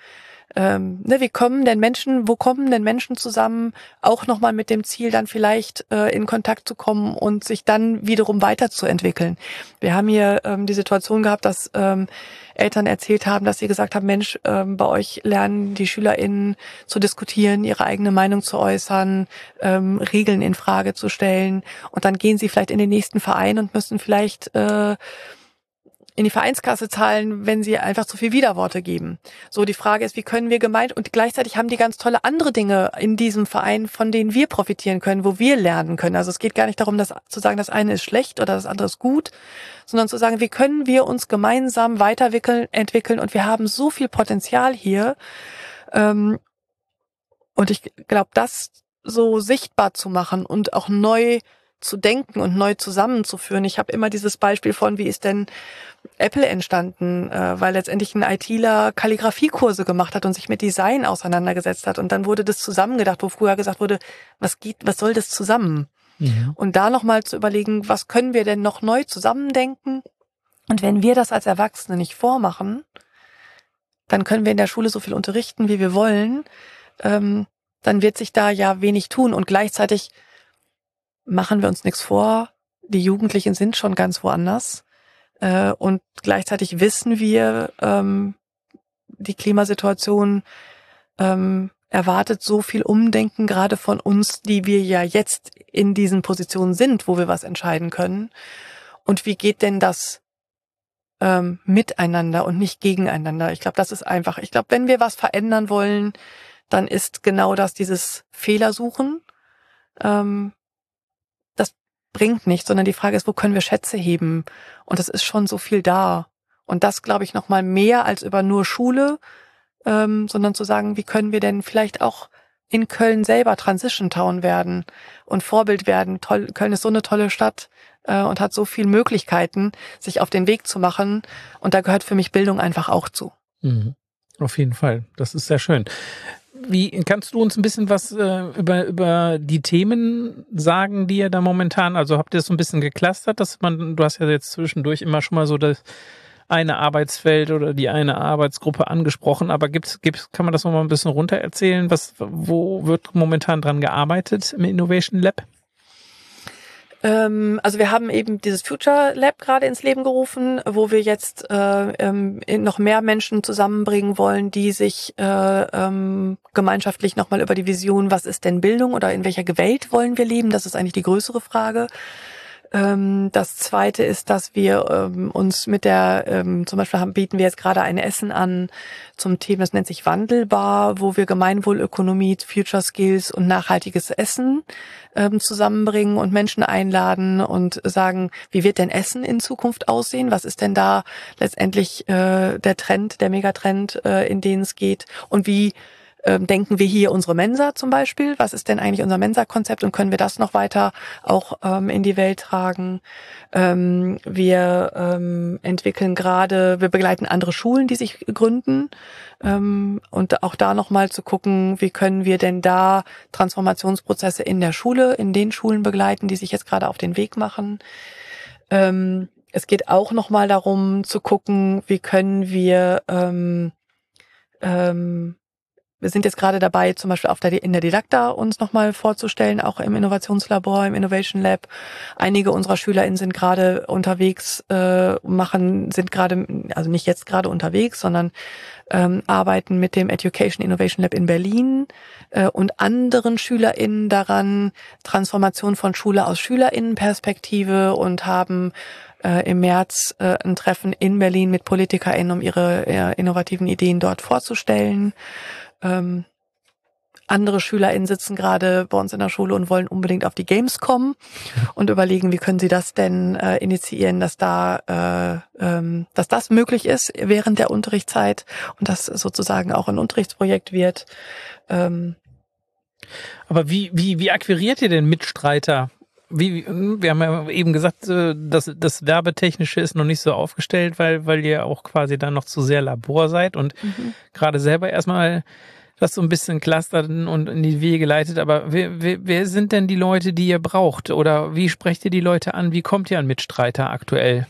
ähm, ne, wie kommen denn Menschen, wo kommen denn Menschen zusammen, auch nochmal mit dem Ziel, dann vielleicht äh, in Kontakt zu kommen und sich dann wiederum weiterzuentwickeln. Wir haben hier ähm, die Situation gehabt, dass ähm, Eltern erzählt haben, dass sie gesagt haben, Mensch, ähm, bei euch lernen die SchülerInnen zu diskutieren, ihre eigene Meinung zu äußern, ähm, Regeln in Frage zu stellen und dann gehen sie vielleicht in den nächsten Verein und müssen vielleicht äh, in die Vereinskasse zahlen, wenn sie einfach zu viel Widerworte geben. So, die Frage ist, wie können wir gemeint und gleichzeitig haben die ganz tolle andere Dinge in diesem Verein, von denen wir profitieren können, wo wir lernen können. Also es geht gar nicht darum, das zu sagen, das eine ist schlecht oder das andere ist gut, sondern zu sagen, wie können wir uns gemeinsam weiterentwickeln, entwickeln und wir haben so viel Potenzial hier. Ähm, und ich glaube, das so sichtbar zu machen und auch neu zu denken und neu zusammenzuführen. Ich habe immer dieses Beispiel von, wie ist denn Apple entstanden, äh, weil letztendlich ein ITler Kalligrafiekurse gemacht hat und sich mit Design auseinandergesetzt hat. Und dann wurde das zusammengedacht, wo früher gesagt wurde, was geht, was soll das zusammen? Mhm. Und da nochmal zu überlegen, was können wir denn noch neu zusammendenken? Und wenn wir das als Erwachsene nicht vormachen, dann können wir in der Schule so viel unterrichten, wie wir wollen. Ähm, dann wird sich da ja wenig tun. Und gleichzeitig machen wir uns nichts vor, die Jugendlichen sind schon ganz woanders. Äh, und gleichzeitig wissen wir, ähm, die Klimasituation ähm, erwartet so viel Umdenken gerade von uns, die wir ja jetzt in diesen Positionen sind, wo wir was entscheiden können. Und wie geht denn das ähm, miteinander und nicht gegeneinander? Ich glaube, das ist einfach. Ich glaube, wenn wir was verändern wollen, dann ist genau das dieses Fehlersuchen. Ähm, bringt nichts, sondern die Frage ist, wo können wir Schätze heben? Und es ist schon so viel da. Und das, glaube ich, noch mal mehr als über nur Schule, ähm, sondern zu sagen, wie können wir denn vielleicht auch in Köln selber Transition Town werden und Vorbild werden. Toll, Köln ist so eine tolle Stadt äh, und hat so viele Möglichkeiten, sich auf den Weg zu machen. Und da gehört für mich Bildung einfach auch zu. Mhm. Auf jeden Fall. Das ist sehr schön. Wie kannst du uns ein bisschen was äh, über, über die Themen sagen, die ihr da momentan, also habt ihr das so ein bisschen geklustert, dass man, du hast ja jetzt zwischendurch immer schon mal so das eine Arbeitsfeld oder die eine Arbeitsgruppe angesprochen, aber gibt's, gibt's, kann man das nochmal ein bisschen runter erzählen? Was, wo wird momentan dran gearbeitet im Innovation Lab? Ähm, also wir haben eben dieses Future Lab gerade ins Leben gerufen, wo wir jetzt äh, ähm, noch mehr Menschen zusammenbringen wollen, die sich äh, ähm, gemeinschaftlich nochmal über die Vision, was ist denn Bildung oder in welcher Welt wollen wir leben, das ist eigentlich die größere Frage, das zweite ist, dass wir ähm, uns mit der, ähm, zum Beispiel haben, bieten wir jetzt gerade ein Essen an zum Thema, das nennt sich Wandelbar, wo wir Gemeinwohlökonomie, Future Skills und nachhaltiges Essen ähm, zusammenbringen und Menschen einladen und sagen, wie wird denn Essen in Zukunft aussehen? Was ist denn da letztendlich äh, der Trend, der Megatrend, äh, in den es geht? Und wie ähm, denken wir hier unsere Mensa zum Beispiel? Was ist denn eigentlich unser Mensa-Konzept und können wir das noch weiter auch ähm, in die Welt tragen? Ähm, wir ähm, entwickeln gerade, wir begleiten andere Schulen, die sich gründen ähm, und auch da nochmal zu gucken, wie können wir denn da Transformationsprozesse in der Schule, in den Schulen begleiten, die sich jetzt gerade auf den Weg machen. Ähm, es geht auch nochmal darum zu gucken, wie können wir ähm, ähm, wir sind jetzt gerade dabei, zum Beispiel auf der, in der Didakta uns nochmal vorzustellen, auch im Innovationslabor, im Innovation Lab. Einige unserer SchülerInnen sind gerade unterwegs, äh, machen, sind gerade, also nicht jetzt gerade unterwegs, sondern ähm, arbeiten mit dem Education Innovation Lab in Berlin äh, und anderen SchülerInnen daran, Transformation von Schule aus SchülerInnenperspektive und haben äh, im März äh, ein Treffen in Berlin mit PolitikerInnen, um ihre äh, innovativen Ideen dort vorzustellen. Ähm, andere SchülerInnen sitzen gerade bei uns in der Schule und wollen unbedingt auf die Games kommen und überlegen, wie können sie das denn äh, initiieren, dass da, äh, ähm, dass das möglich ist während der Unterrichtszeit und das sozusagen auch ein Unterrichtsprojekt wird. Ähm, Aber wie, wie, wie akquiriert ihr denn Mitstreiter? Wie, wir haben ja eben gesagt, äh, dass das Werbetechnische ist noch nicht so aufgestellt, weil, weil ihr auch quasi dann noch zu sehr Labor seid und mhm. gerade selber erstmal das so ein bisschen clustert und in die Wege leitet. Aber wer, wer, wer sind denn die Leute, die ihr braucht? Oder wie sprecht ihr die Leute an? Wie kommt ihr an Mitstreiter aktuell?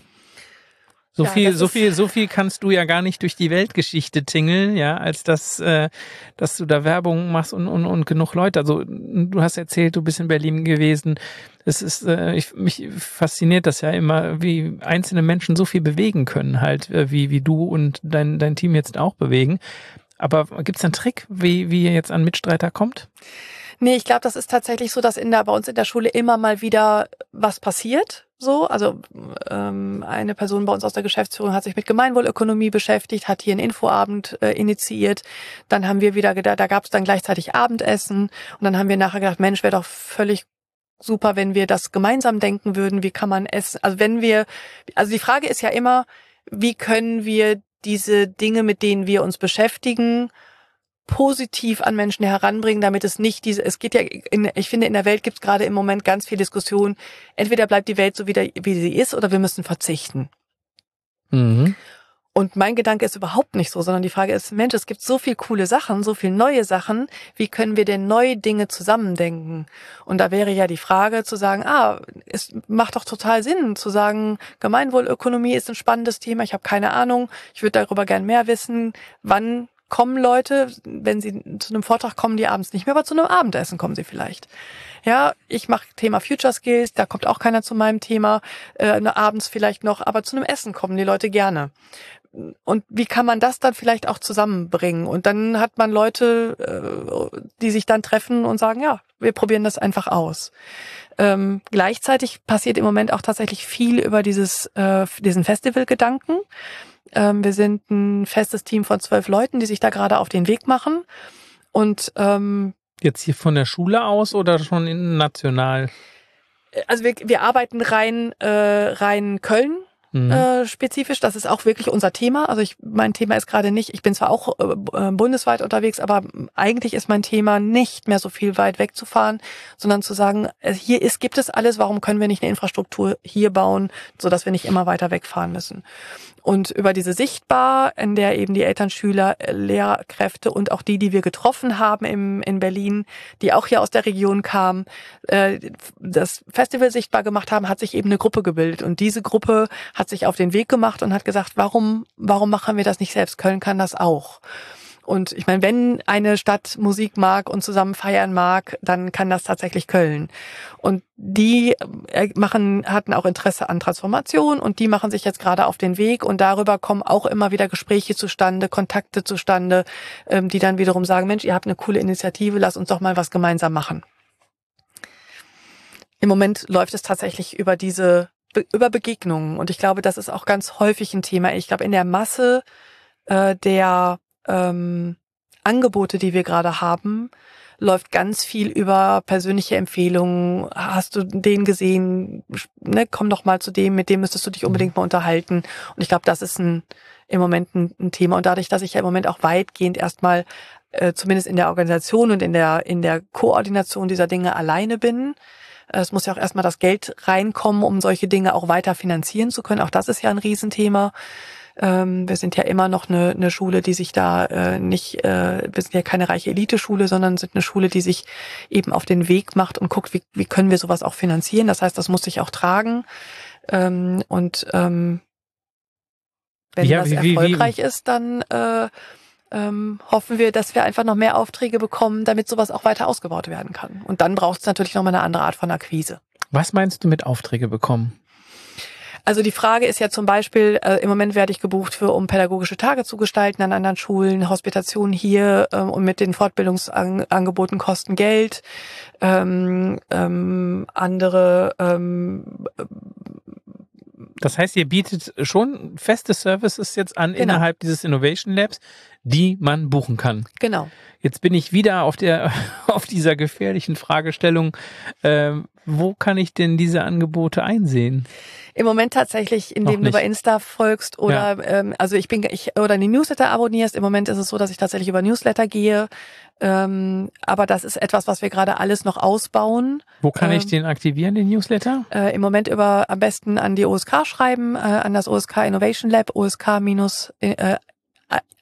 So ja, viel, so viel, so viel kannst du ja gar nicht durch die Weltgeschichte tingeln, ja, als dass, äh, dass du da Werbung machst und, und, und genug Leute. Also du hast erzählt, du bist in Berlin gewesen. Es ist, äh, ich, mich fasziniert das ja immer, wie einzelne Menschen so viel bewegen können, halt, äh, wie, wie du und dein, dein Team jetzt auch bewegen. Aber gibt es einen Trick, wie, wie ihr jetzt an Mitstreiter kommt? Nee, ich glaube, das ist tatsächlich so, dass in der, bei uns in der Schule immer mal wieder was passiert. So, also ähm, eine Person bei uns aus der Geschäftsführung hat sich mit Gemeinwohlökonomie beschäftigt, hat hier einen Infoabend äh, initiiert. Dann haben wir wieder gedacht, da gab es dann gleichzeitig Abendessen und dann haben wir nachher gedacht, Mensch, wäre doch völlig super, wenn wir das gemeinsam denken würden. Wie kann man essen? Also wenn wir, also die Frage ist ja immer, wie können wir diese Dinge, mit denen wir uns beschäftigen, positiv an Menschen heranbringen, damit es nicht diese, es geht ja, in, ich finde, in der Welt gibt es gerade im Moment ganz viel Diskussion, entweder bleibt die Welt so wieder, wie sie ist, oder wir müssen verzichten. Mhm. Und mein Gedanke ist überhaupt nicht so, sondern die Frage ist, Mensch, es gibt so viel coole Sachen, so viel neue Sachen. Wie können wir denn neue Dinge zusammendenken? Und da wäre ja die Frage zu sagen, ah, es macht doch total Sinn zu sagen, Gemeinwohlökonomie ist ein spannendes Thema. Ich habe keine Ahnung. Ich würde darüber gern mehr wissen. Wann kommen Leute, wenn sie zu einem Vortrag kommen, die abends nicht mehr, aber zu einem Abendessen kommen sie vielleicht. Ja, ich mache Thema Future Skills, da kommt auch keiner zu meinem Thema, äh, abends vielleicht noch, aber zu einem Essen kommen die Leute gerne und wie kann man das dann vielleicht auch zusammenbringen? Und dann hat man Leute, äh, die sich dann treffen und sagen, ja, wir probieren das einfach aus. Ähm, gleichzeitig passiert im Moment auch tatsächlich viel über dieses, äh, diesen Festivalgedanken. Ähm, wir sind ein festes Team von zwölf Leuten, die sich da gerade auf den Weg machen. Und ähm, jetzt hier von der Schule aus oder schon national? Also wir, wir arbeiten rein äh, rein Köln mhm. äh, spezifisch. Das ist auch wirklich unser Thema. Also ich, mein Thema ist gerade nicht, ich bin zwar auch äh, äh, bundesweit unterwegs, aber eigentlich ist mein Thema nicht mehr so viel weit wegzufahren, sondern zu sagen, äh, hier ist, gibt es alles, warum können wir nicht eine Infrastruktur hier bauen, sodass wir nicht immer weiter wegfahren müssen. Und über diese Sichtbar, in der eben die Eltern, Schüler, äh, Lehrkräfte und auch die, die wir getroffen haben im, in Berlin, die auch hier aus der Region kamen, äh, das Festival sichtbar gemacht haben, hat sich eben eine Gruppe gebildet. Und diese Gruppe hat hat sich auf den Weg gemacht und hat gesagt, warum, warum machen wir das nicht selbst? Köln kann das auch. Und ich meine, wenn eine Stadt Musik mag und zusammen feiern mag, dann kann das tatsächlich Köln. Und die äh, machen, hatten auch Interesse an Transformation und die machen sich jetzt gerade auf den Weg und darüber kommen auch immer wieder Gespräche zustande, Kontakte zustande, ähm, die dann wiederum sagen, Mensch, ihr habt eine coole Initiative, lass uns doch mal was gemeinsam machen. Im Moment läuft es tatsächlich über diese, über Begegnungen und ich glaube, das ist auch ganz häufig ein Thema. Ich glaube, in der Masse äh, der ähm, Angebote, die wir gerade haben, läuft ganz viel über persönliche Empfehlungen. Hast du den gesehen? Ne, komm doch mal zu dem, mit dem müsstest du dich unbedingt mal unterhalten. Und ich glaube, das ist ein, im Moment ein, ein, Thema. Und dadurch, dass ich ja im Moment auch weitgehend erstmal, äh, zumindest in der Organisation und in der, in der Koordination dieser Dinge alleine bin, es muss ja auch erstmal das Geld reinkommen, um solche Dinge auch weiter finanzieren zu können. Auch das ist ja ein Riesenthema. Ähm, wir sind ja immer noch eine, eine Schule, die sich da äh, nicht, äh, wir sind ja keine reiche Eliteschule, sondern sind eine Schule, die sich eben auf den Weg macht und guckt, wie, wie können wir sowas auch finanzieren. Das heißt, das muss sich auch tragen. Ähm, und ähm, wenn ja, das wie, erfolgreich wie, wie? ist, dann äh, ähm, hoffen wir, dass wir einfach noch mehr Aufträge bekommen, damit sowas auch weiter ausgebaut werden kann. Und dann braucht es natürlich nochmal eine andere Art von Akquise. Was meinst du mit Aufträge bekommen? Also die Frage ist ja zum Beispiel, äh, im Moment werde ich gebucht für, um pädagogische Tage zu gestalten an anderen Schulen, Hospitation hier ähm, und mit den Fortbildungsangeboten kosten Geld. Ähm, ähm, andere ähm, das heißt, ihr bietet schon feste Services jetzt an genau. innerhalb dieses Innovation Labs, die man buchen kann. Genau. Jetzt bin ich wieder auf der auf dieser gefährlichen Fragestellung. Ähm, wo kann ich denn diese Angebote einsehen? Im Moment tatsächlich, indem du bei Insta folgst oder ja. ähm, also ich bin ich oder die Newsletter abonnierst. Im Moment ist es so, dass ich tatsächlich über Newsletter gehe. Ähm, aber das ist etwas, was wir gerade alles noch ausbauen. Wo kann ähm, ich den aktivieren, den Newsletter? Äh, Im Moment über am besten an die OSK schreiben, äh, an das OSK Innovation Lab, OSK minus äh,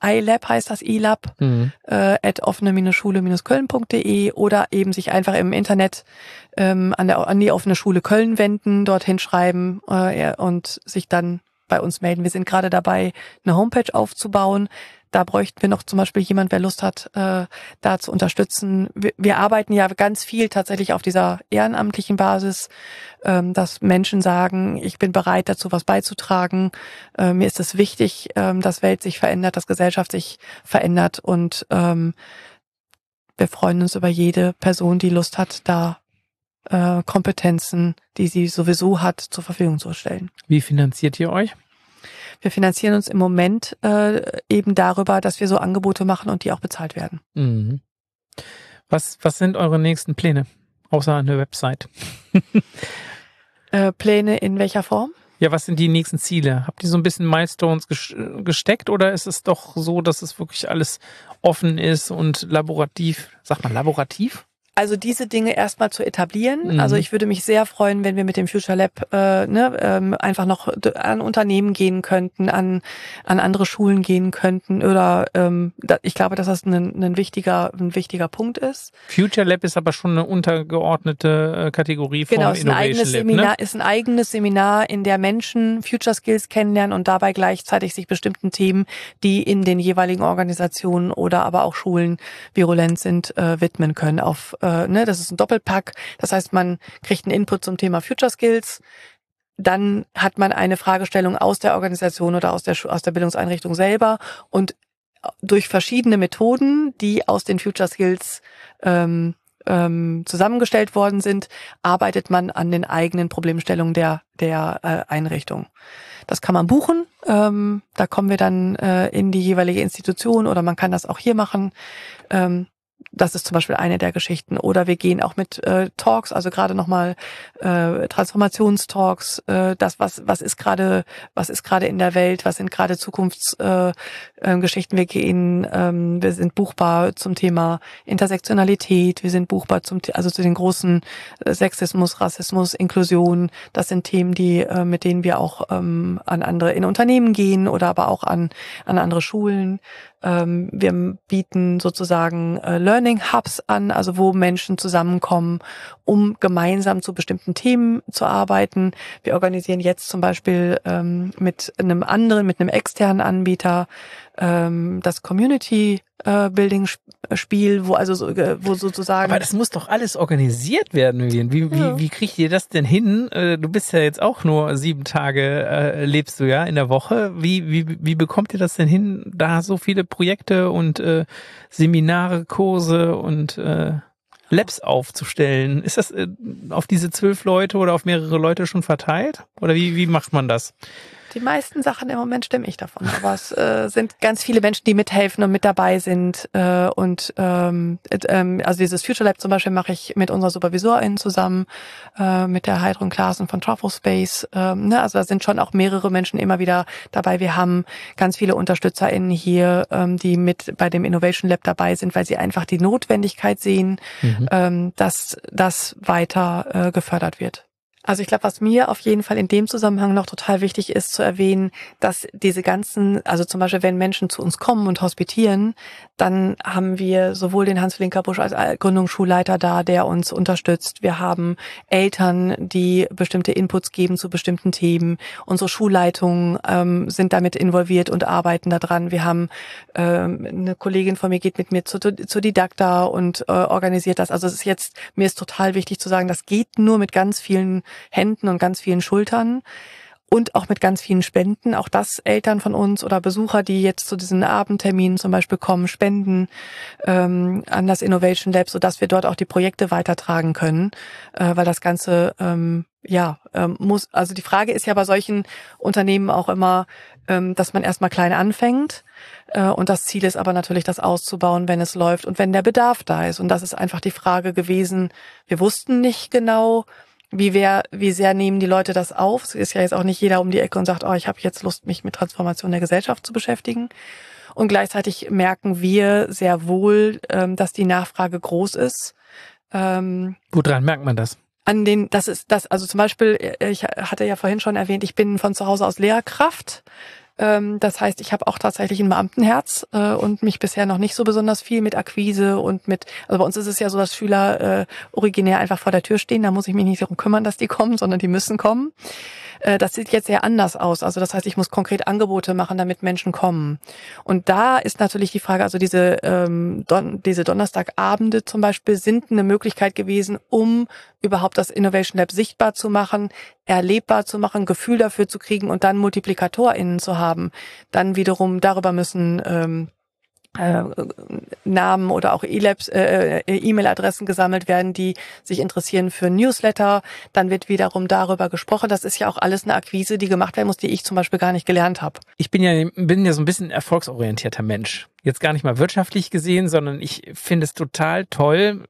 iLab heißt das iLab, mhm. äh, at offene-schule-köln.de oder eben sich einfach im Internet ähm, an, der, an die offene Schule Köln wenden, dorthin schreiben äh, und sich dann bei uns melden. Wir sind gerade dabei, eine Homepage aufzubauen. Da bräuchten wir noch zum Beispiel jemand, wer Lust hat, äh, da zu unterstützen. Wir, wir arbeiten ja ganz viel tatsächlich auf dieser ehrenamtlichen Basis, ähm, dass Menschen sagen, ich bin bereit dazu was beizutragen. Äh, mir ist es wichtig, ähm, dass Welt sich verändert, dass Gesellschaft sich verändert und ähm, wir freuen uns über jede Person, die Lust hat, da äh, Kompetenzen, die sie sowieso hat, zur Verfügung zu stellen. Wie finanziert ihr euch? Wir finanzieren uns im Moment äh, eben darüber, dass wir so Angebote machen und die auch bezahlt werden. Mhm. Was, was sind eure nächsten Pläne, außer eine Website? äh, Pläne in welcher Form? Ja, was sind die nächsten Ziele? Habt ihr so ein bisschen Milestones gesteckt oder ist es doch so, dass es wirklich alles offen ist und laborativ, sagt man laborativ? Also diese Dinge erstmal zu etablieren. Mhm. Also ich würde mich sehr freuen, wenn wir mit dem Future Lab äh, ne, ähm, einfach noch an Unternehmen gehen könnten, an, an andere Schulen gehen könnten. Oder ähm, da, ich glaube, dass das ein, ein, wichtiger, ein wichtiger Punkt ist. Future Lab ist aber schon eine untergeordnete äh, Kategorie von genau, ist ein eigenes Lab, Seminar, ne? ist ein eigenes Seminar, in der Menschen Future Skills kennenlernen und dabei gleichzeitig sich bestimmten Themen, die in den jeweiligen Organisationen oder aber auch Schulen virulent sind, äh, widmen können auf äh, ne, das ist ein Doppelpack. Das heißt, man kriegt einen Input zum Thema Future Skills. Dann hat man eine Fragestellung aus der Organisation oder aus der, aus der Bildungseinrichtung selber und durch verschiedene Methoden, die aus den Future Skills ähm, ähm, zusammengestellt worden sind, arbeitet man an den eigenen Problemstellungen der, der äh, Einrichtung. Das kann man buchen. Ähm, da kommen wir dann äh, in die jeweilige Institution oder man kann das auch hier machen. Ähm, das ist zum Beispiel eine der Geschichten. Oder wir gehen auch mit äh, Talks, also gerade nochmal äh, Transformationstalks, äh, das, was, was ist gerade, was ist gerade in der Welt, was sind gerade Zukunftsgeschichten. Äh, äh, wir gehen, ähm, wir sind buchbar zum Thema Intersektionalität, wir sind buchbar zum, also zu den großen äh, Sexismus, Rassismus, Inklusion. Das sind Themen, die, äh, mit denen wir auch ähm, an andere in Unternehmen gehen oder aber auch an, an andere Schulen. Ähm, wir bieten sozusagen äh, Learning Hubs an, also wo Menschen zusammenkommen, um gemeinsam zu bestimmten Themen zu arbeiten. Wir organisieren jetzt zum Beispiel ähm, mit einem anderen, mit einem externen Anbieter ähm, das Community äh, Building Spiel, wo also so, äh, wo sozusagen. Aber das muss doch alles organisiert werden, Vivian. Wie, ja. wie, wie kriegt ihr das denn hin? Äh, du bist ja jetzt auch nur sieben Tage äh, lebst du ja in der Woche. Wie, wie, wie bekommt ihr das denn hin, da so viele Projekte und äh, Seminare, Kurse und äh, Labs aufzustellen? Ist das äh, auf diese zwölf Leute oder auf mehrere Leute schon verteilt? Oder wie, wie macht man das? Die meisten Sachen im Moment stimme ich davon, aber es äh, sind ganz viele Menschen, die mithelfen und mit dabei sind. Äh, und ähm, äh, also dieses Future Lab zum Beispiel mache ich mit unserer Supervisorin zusammen, äh, mit der Heidrun Klaassen von Truffle Space. Ähm, ne? Also da sind schon auch mehrere Menschen immer wieder dabei. Wir haben ganz viele UnterstützerInnen hier, ähm, die mit bei dem Innovation Lab dabei sind, weil sie einfach die Notwendigkeit sehen, mhm. ähm, dass das weiter äh, gefördert wird. Also ich glaube, was mir auf jeden Fall in dem Zusammenhang noch total wichtig ist zu erwähnen, dass diese ganzen, also zum Beispiel, wenn Menschen zu uns kommen und hospitieren, dann haben wir sowohl den Hans Flinkerbusch als Gründungsschulleiter da, der uns unterstützt. Wir haben Eltern, die bestimmte Inputs geben zu bestimmten Themen. Unsere Schulleitungen ähm, sind damit involviert und arbeiten daran. Wir haben ähm, eine Kollegin von mir geht mit mir zu, zu Didakta und äh, organisiert das. Also es ist jetzt, mir ist total wichtig zu sagen, das geht nur mit ganz vielen Händen und ganz vielen Schultern und auch mit ganz vielen Spenden. Auch das Eltern von uns oder Besucher, die jetzt zu diesen Abendterminen zum Beispiel kommen, spenden ähm, an das Innovation Lab, sodass wir dort auch die Projekte weitertragen können, äh, weil das Ganze ähm, ja ähm, muss. Also die Frage ist ja bei solchen Unternehmen auch immer, ähm, dass man erstmal klein anfängt. Äh, und das Ziel ist aber natürlich, das auszubauen, wenn es läuft und wenn der Bedarf da ist. Und das ist einfach die Frage gewesen. Wir wussten nicht genau, wie, wer, wie sehr nehmen die Leute das auf? Es ist ja jetzt auch nicht jeder um die Ecke und sagt, oh, ich habe jetzt Lust, mich mit Transformation der Gesellschaft zu beschäftigen. Und gleichzeitig merken wir sehr wohl, ähm, dass die Nachfrage groß ist. Ähm, Woran merkt man das? An den, das ist das, also zum Beispiel, äh, ich hatte ja vorhin schon erwähnt, ich bin von zu Hause aus Lehrkraft. Ähm, das heißt, ich habe auch tatsächlich ein Beamtenherz äh, und mich bisher noch nicht so besonders viel mit Akquise und mit, also bei uns ist es ja so, dass Schüler äh, originär einfach vor der Tür stehen, da muss ich mich nicht darum kümmern, dass die kommen, sondern die müssen kommen. Äh, das sieht jetzt sehr anders aus. Also das heißt, ich muss konkret Angebote machen, damit Menschen kommen. Und da ist natürlich die Frage, also diese, ähm, Don diese Donnerstagabende zum Beispiel sind eine Möglichkeit gewesen, um überhaupt das Innovation Lab sichtbar zu machen, erlebbar zu machen, Gefühl dafür zu kriegen und dann MultiplikatorInnen zu haben. Dann wiederum darüber müssen ähm, äh, Namen oder auch äh, äh, E-Mail-Adressen gesammelt werden, die sich interessieren für Newsletter. Dann wird wiederum darüber gesprochen. Das ist ja auch alles eine Akquise, die gemacht werden muss, die ich zum Beispiel gar nicht gelernt habe. Ich bin ja, bin ja so ein bisschen erfolgsorientierter Mensch. Jetzt gar nicht mal wirtschaftlich gesehen, sondern ich finde es total toll,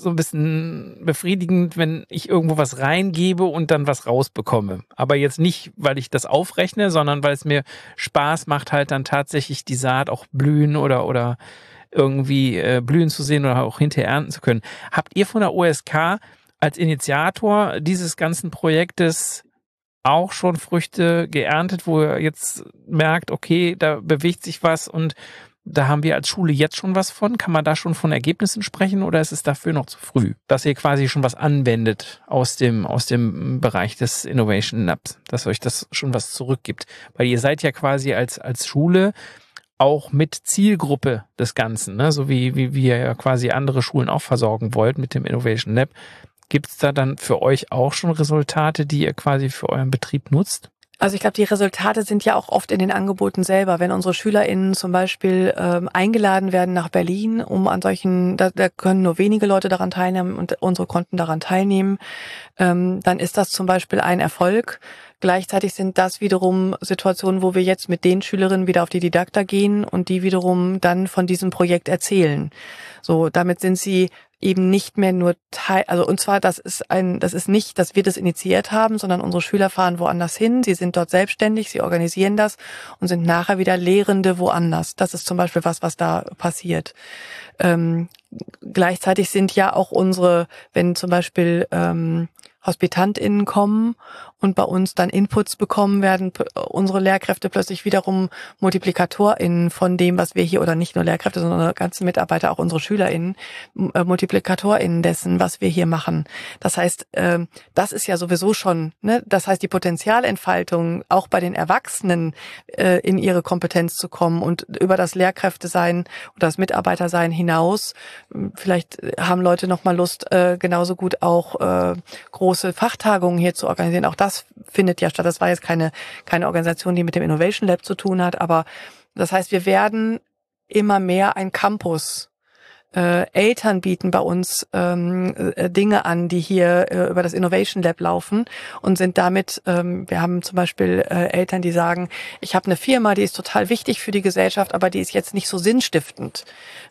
so ein bisschen befriedigend, wenn ich irgendwo was reingebe und dann was rausbekomme. Aber jetzt nicht, weil ich das aufrechne, sondern weil es mir Spaß macht, halt dann tatsächlich die Saat auch blühen oder, oder irgendwie äh, blühen zu sehen oder auch hinterher ernten zu können. Habt ihr von der OSK als Initiator dieses ganzen Projektes auch schon Früchte geerntet, wo ihr jetzt merkt, okay, da bewegt sich was und da haben wir als Schule jetzt schon was von. Kann man da schon von Ergebnissen sprechen oder ist es dafür noch zu früh, dass ihr quasi schon was anwendet aus dem, aus dem Bereich des Innovation Labs, dass euch das schon was zurückgibt? Weil ihr seid ja quasi als, als Schule auch mit Zielgruppe des Ganzen, ne? so wie, wie, ihr ja quasi andere Schulen auch versorgen wollt mit dem Innovation Lab. Gibt es da dann für euch auch schon Resultate, die ihr quasi für euren Betrieb nutzt? Also ich glaube, die Resultate sind ja auch oft in den Angeboten selber. Wenn unsere SchülerInnen zum Beispiel ähm, eingeladen werden nach Berlin, um an solchen, da, da können nur wenige Leute daran teilnehmen und unsere konnten daran teilnehmen, ähm, dann ist das zum Beispiel ein Erfolg. Gleichzeitig sind das wiederum Situationen, wo wir jetzt mit den Schülerinnen wieder auf die Didakta gehen und die wiederum dann von diesem Projekt erzählen. So, damit sind sie eben nicht mehr nur Teil, also und zwar das ist ein, das ist nicht, dass wir das initiiert haben, sondern unsere Schüler fahren woanders hin, sie sind dort selbstständig, sie organisieren das und sind nachher wieder Lehrende woanders. Das ist zum Beispiel was, was da passiert. Ähm, gleichzeitig sind ja auch unsere, wenn zum Beispiel ähm, HospitantInnen kommen und bei uns dann Inputs bekommen werden, unsere Lehrkräfte plötzlich wiederum MultiplikatorInnen von dem, was wir hier, oder nicht nur Lehrkräfte, sondern ganze Mitarbeiter, auch unsere SchülerInnen, äh, MultiplikatorInnen dessen, was wir hier machen. Das heißt, ähm, das ist ja sowieso schon, ne? das heißt, die Potenzialentfaltung auch bei den Erwachsenen äh, in ihre Kompetenz zu kommen und über das Lehrkräftesein oder das Mitarbeitersein hinaus, vielleicht haben Leute noch mal Lust, äh, genauso gut auch große Fachtagungen hier zu organisieren. Auch das findet ja statt. Das war jetzt keine, keine Organisation, die mit dem Innovation Lab zu tun hat, aber das heißt, wir werden immer mehr ein Campus äh, Eltern bieten bei uns ähm, äh, Dinge an, die hier äh, über das Innovation Lab laufen und sind damit, ähm, wir haben zum Beispiel äh, Eltern, die sagen, ich habe eine Firma, die ist total wichtig für die Gesellschaft, aber die ist jetzt nicht so sinnstiftend.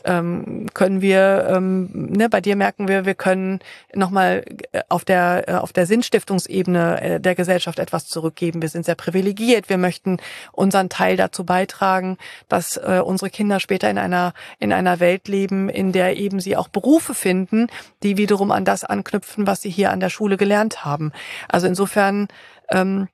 Ähm, können wir, ähm, ne, bei dir merken wir, wir können nochmal äh, auf der, äh, auf der Sinnstiftungsebene äh, der Gesellschaft etwas zurückgeben. Wir sind sehr privilegiert. Wir möchten unseren Teil dazu beitragen, dass äh, unsere Kinder später in einer, in einer Welt leben, in der eben sie auch Berufe finden, die wiederum an das anknüpfen, was sie hier an der Schule gelernt haben. Also insofern, ähm,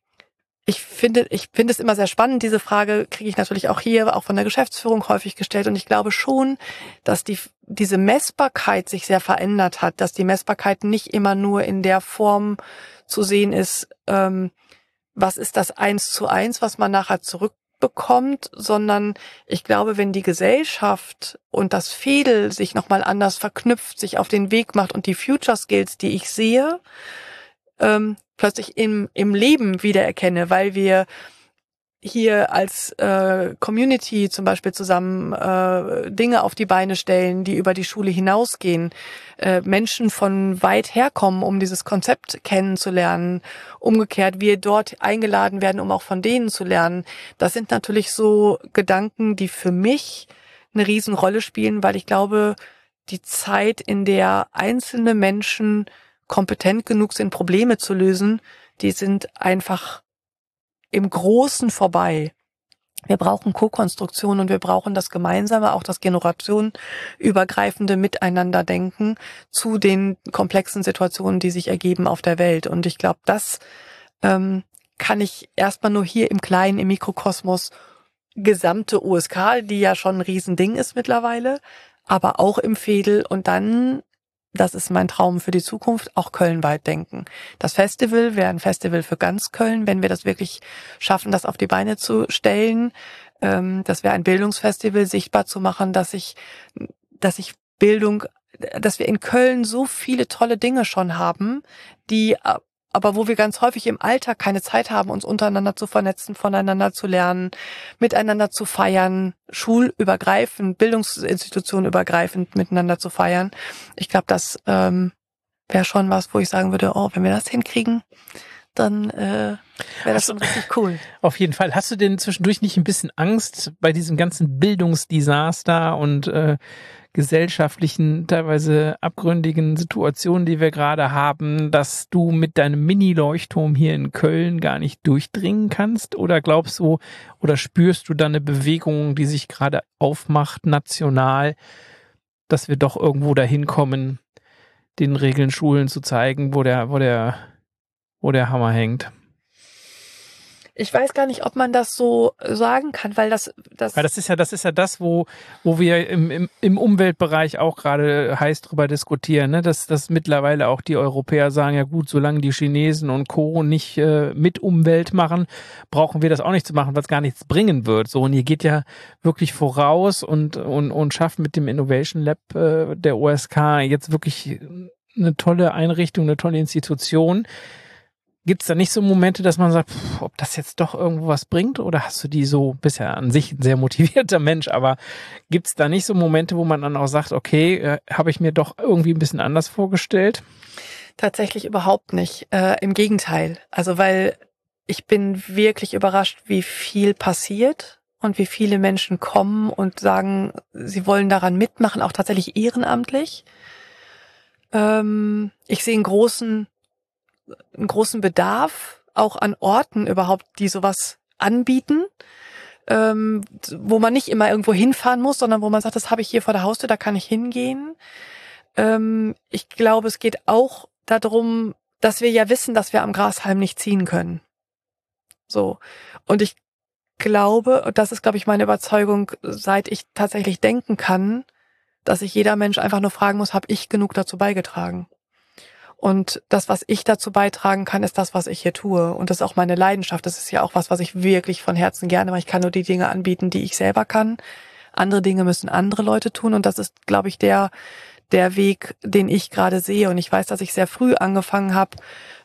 ich finde, ich finde es immer sehr spannend. Diese Frage kriege ich natürlich auch hier, auch von der Geschäftsführung häufig gestellt. Und ich glaube schon, dass die, diese Messbarkeit sich sehr verändert hat, dass die Messbarkeit nicht immer nur in der Form zu sehen ist, ähm, was ist das eins zu eins, was man nachher zurück bekommt, sondern ich glaube, wenn die Gesellschaft und das Fädel sich nochmal anders verknüpft, sich auf den Weg macht und die Future Skills, die ich sehe, ähm, plötzlich im, im Leben wiedererkenne, weil wir hier als äh, Community zum Beispiel zusammen äh, Dinge auf die Beine stellen, die über die Schule hinausgehen, äh, Menschen von weit herkommen, um dieses Konzept kennenzulernen, umgekehrt wir dort eingeladen werden, um auch von denen zu lernen. Das sind natürlich so Gedanken, die für mich eine Riesenrolle spielen, weil ich glaube, die Zeit, in der einzelne Menschen kompetent genug sind, Probleme zu lösen, die sind einfach im Großen vorbei. Wir brauchen Co-Konstruktion und wir brauchen das Gemeinsame, auch das generationenübergreifende Miteinanderdenken zu den komplexen Situationen, die sich ergeben auf der Welt. Und ich glaube, das ähm, kann ich erstmal nur hier im Kleinen, im Mikrokosmos gesamte USK, die ja schon ein Riesending ist mittlerweile, aber auch im Fädel und dann das ist mein Traum für die Zukunft, auch Köln weit denken. Das Festival wäre ein Festival für ganz Köln, wenn wir das wirklich schaffen, das auf die Beine zu stellen. Ähm, das wäre ein Bildungsfestival, sichtbar zu machen, dass ich, dass ich Bildung, dass wir in Köln so viele tolle Dinge schon haben, die aber wo wir ganz häufig im Alltag keine Zeit haben, uns untereinander zu vernetzen, voneinander zu lernen, miteinander zu feiern, schulübergreifend, Bildungsinstitutionen übergreifend miteinander zu feiern. Ich glaube, das ähm, wäre schon was, wo ich sagen würde, oh, wenn wir das hinkriegen, dann äh, wäre das schon richtig cool. Auf jeden Fall. Hast du denn zwischendurch nicht ein bisschen Angst bei diesem ganzen Bildungsdesaster und äh, gesellschaftlichen, teilweise abgründigen Situationen, die wir gerade haben, dass du mit deinem Mini-Leuchtturm hier in Köln gar nicht durchdringen kannst? Oder glaubst du oder spürst du da eine Bewegung, die sich gerade aufmacht, national, dass wir doch irgendwo dahin kommen, den Regeln Schulen zu zeigen, wo der, wo der, wo der Hammer hängt? Ich weiß gar nicht, ob man das so sagen kann, weil das das weil das ist ja das ist ja das, wo wo wir im, im, im Umweltbereich auch gerade heiß drüber diskutieren, ne? dass dass mittlerweile auch die Europäer sagen, ja gut, solange die Chinesen und Co nicht äh, mit Umwelt machen, brauchen wir das auch nicht zu machen, was gar nichts bringen wird. So und ihr geht ja wirklich voraus und und und schafft mit dem Innovation Lab äh, der OSK jetzt wirklich eine tolle Einrichtung, eine tolle Institution Gibt es da nicht so Momente, dass man sagt, pff, ob das jetzt doch irgendwo was bringt? Oder hast du die so, bisher an sich ein sehr motivierter Mensch, aber gibt es da nicht so Momente, wo man dann auch sagt, okay, äh, habe ich mir doch irgendwie ein bisschen anders vorgestellt? Tatsächlich überhaupt nicht. Äh, Im Gegenteil. Also weil ich bin wirklich überrascht, wie viel passiert und wie viele Menschen kommen und sagen, sie wollen daran mitmachen, auch tatsächlich ehrenamtlich. Ähm, ich sehe einen großen einen großen Bedarf auch an Orten überhaupt, die sowas anbieten, ähm, wo man nicht immer irgendwo hinfahren muss, sondern wo man sagt, das habe ich hier vor der Haustür, da kann ich hingehen. Ähm, ich glaube, es geht auch darum, dass wir ja wissen, dass wir am Grashalm nicht ziehen können. So. Und ich glaube, und das ist, glaube ich, meine Überzeugung, seit ich tatsächlich denken kann, dass sich jeder Mensch einfach nur fragen muss, habe ich genug dazu beigetragen? Und das, was ich dazu beitragen kann, ist das, was ich hier tue. Und das ist auch meine Leidenschaft. Das ist ja auch was, was ich wirklich von Herzen gerne mache. Ich kann nur die Dinge anbieten, die ich selber kann. Andere Dinge müssen andere Leute tun. Und das ist, glaube ich, der, der Weg, den ich gerade sehe. Und ich weiß, dass ich sehr früh angefangen habe,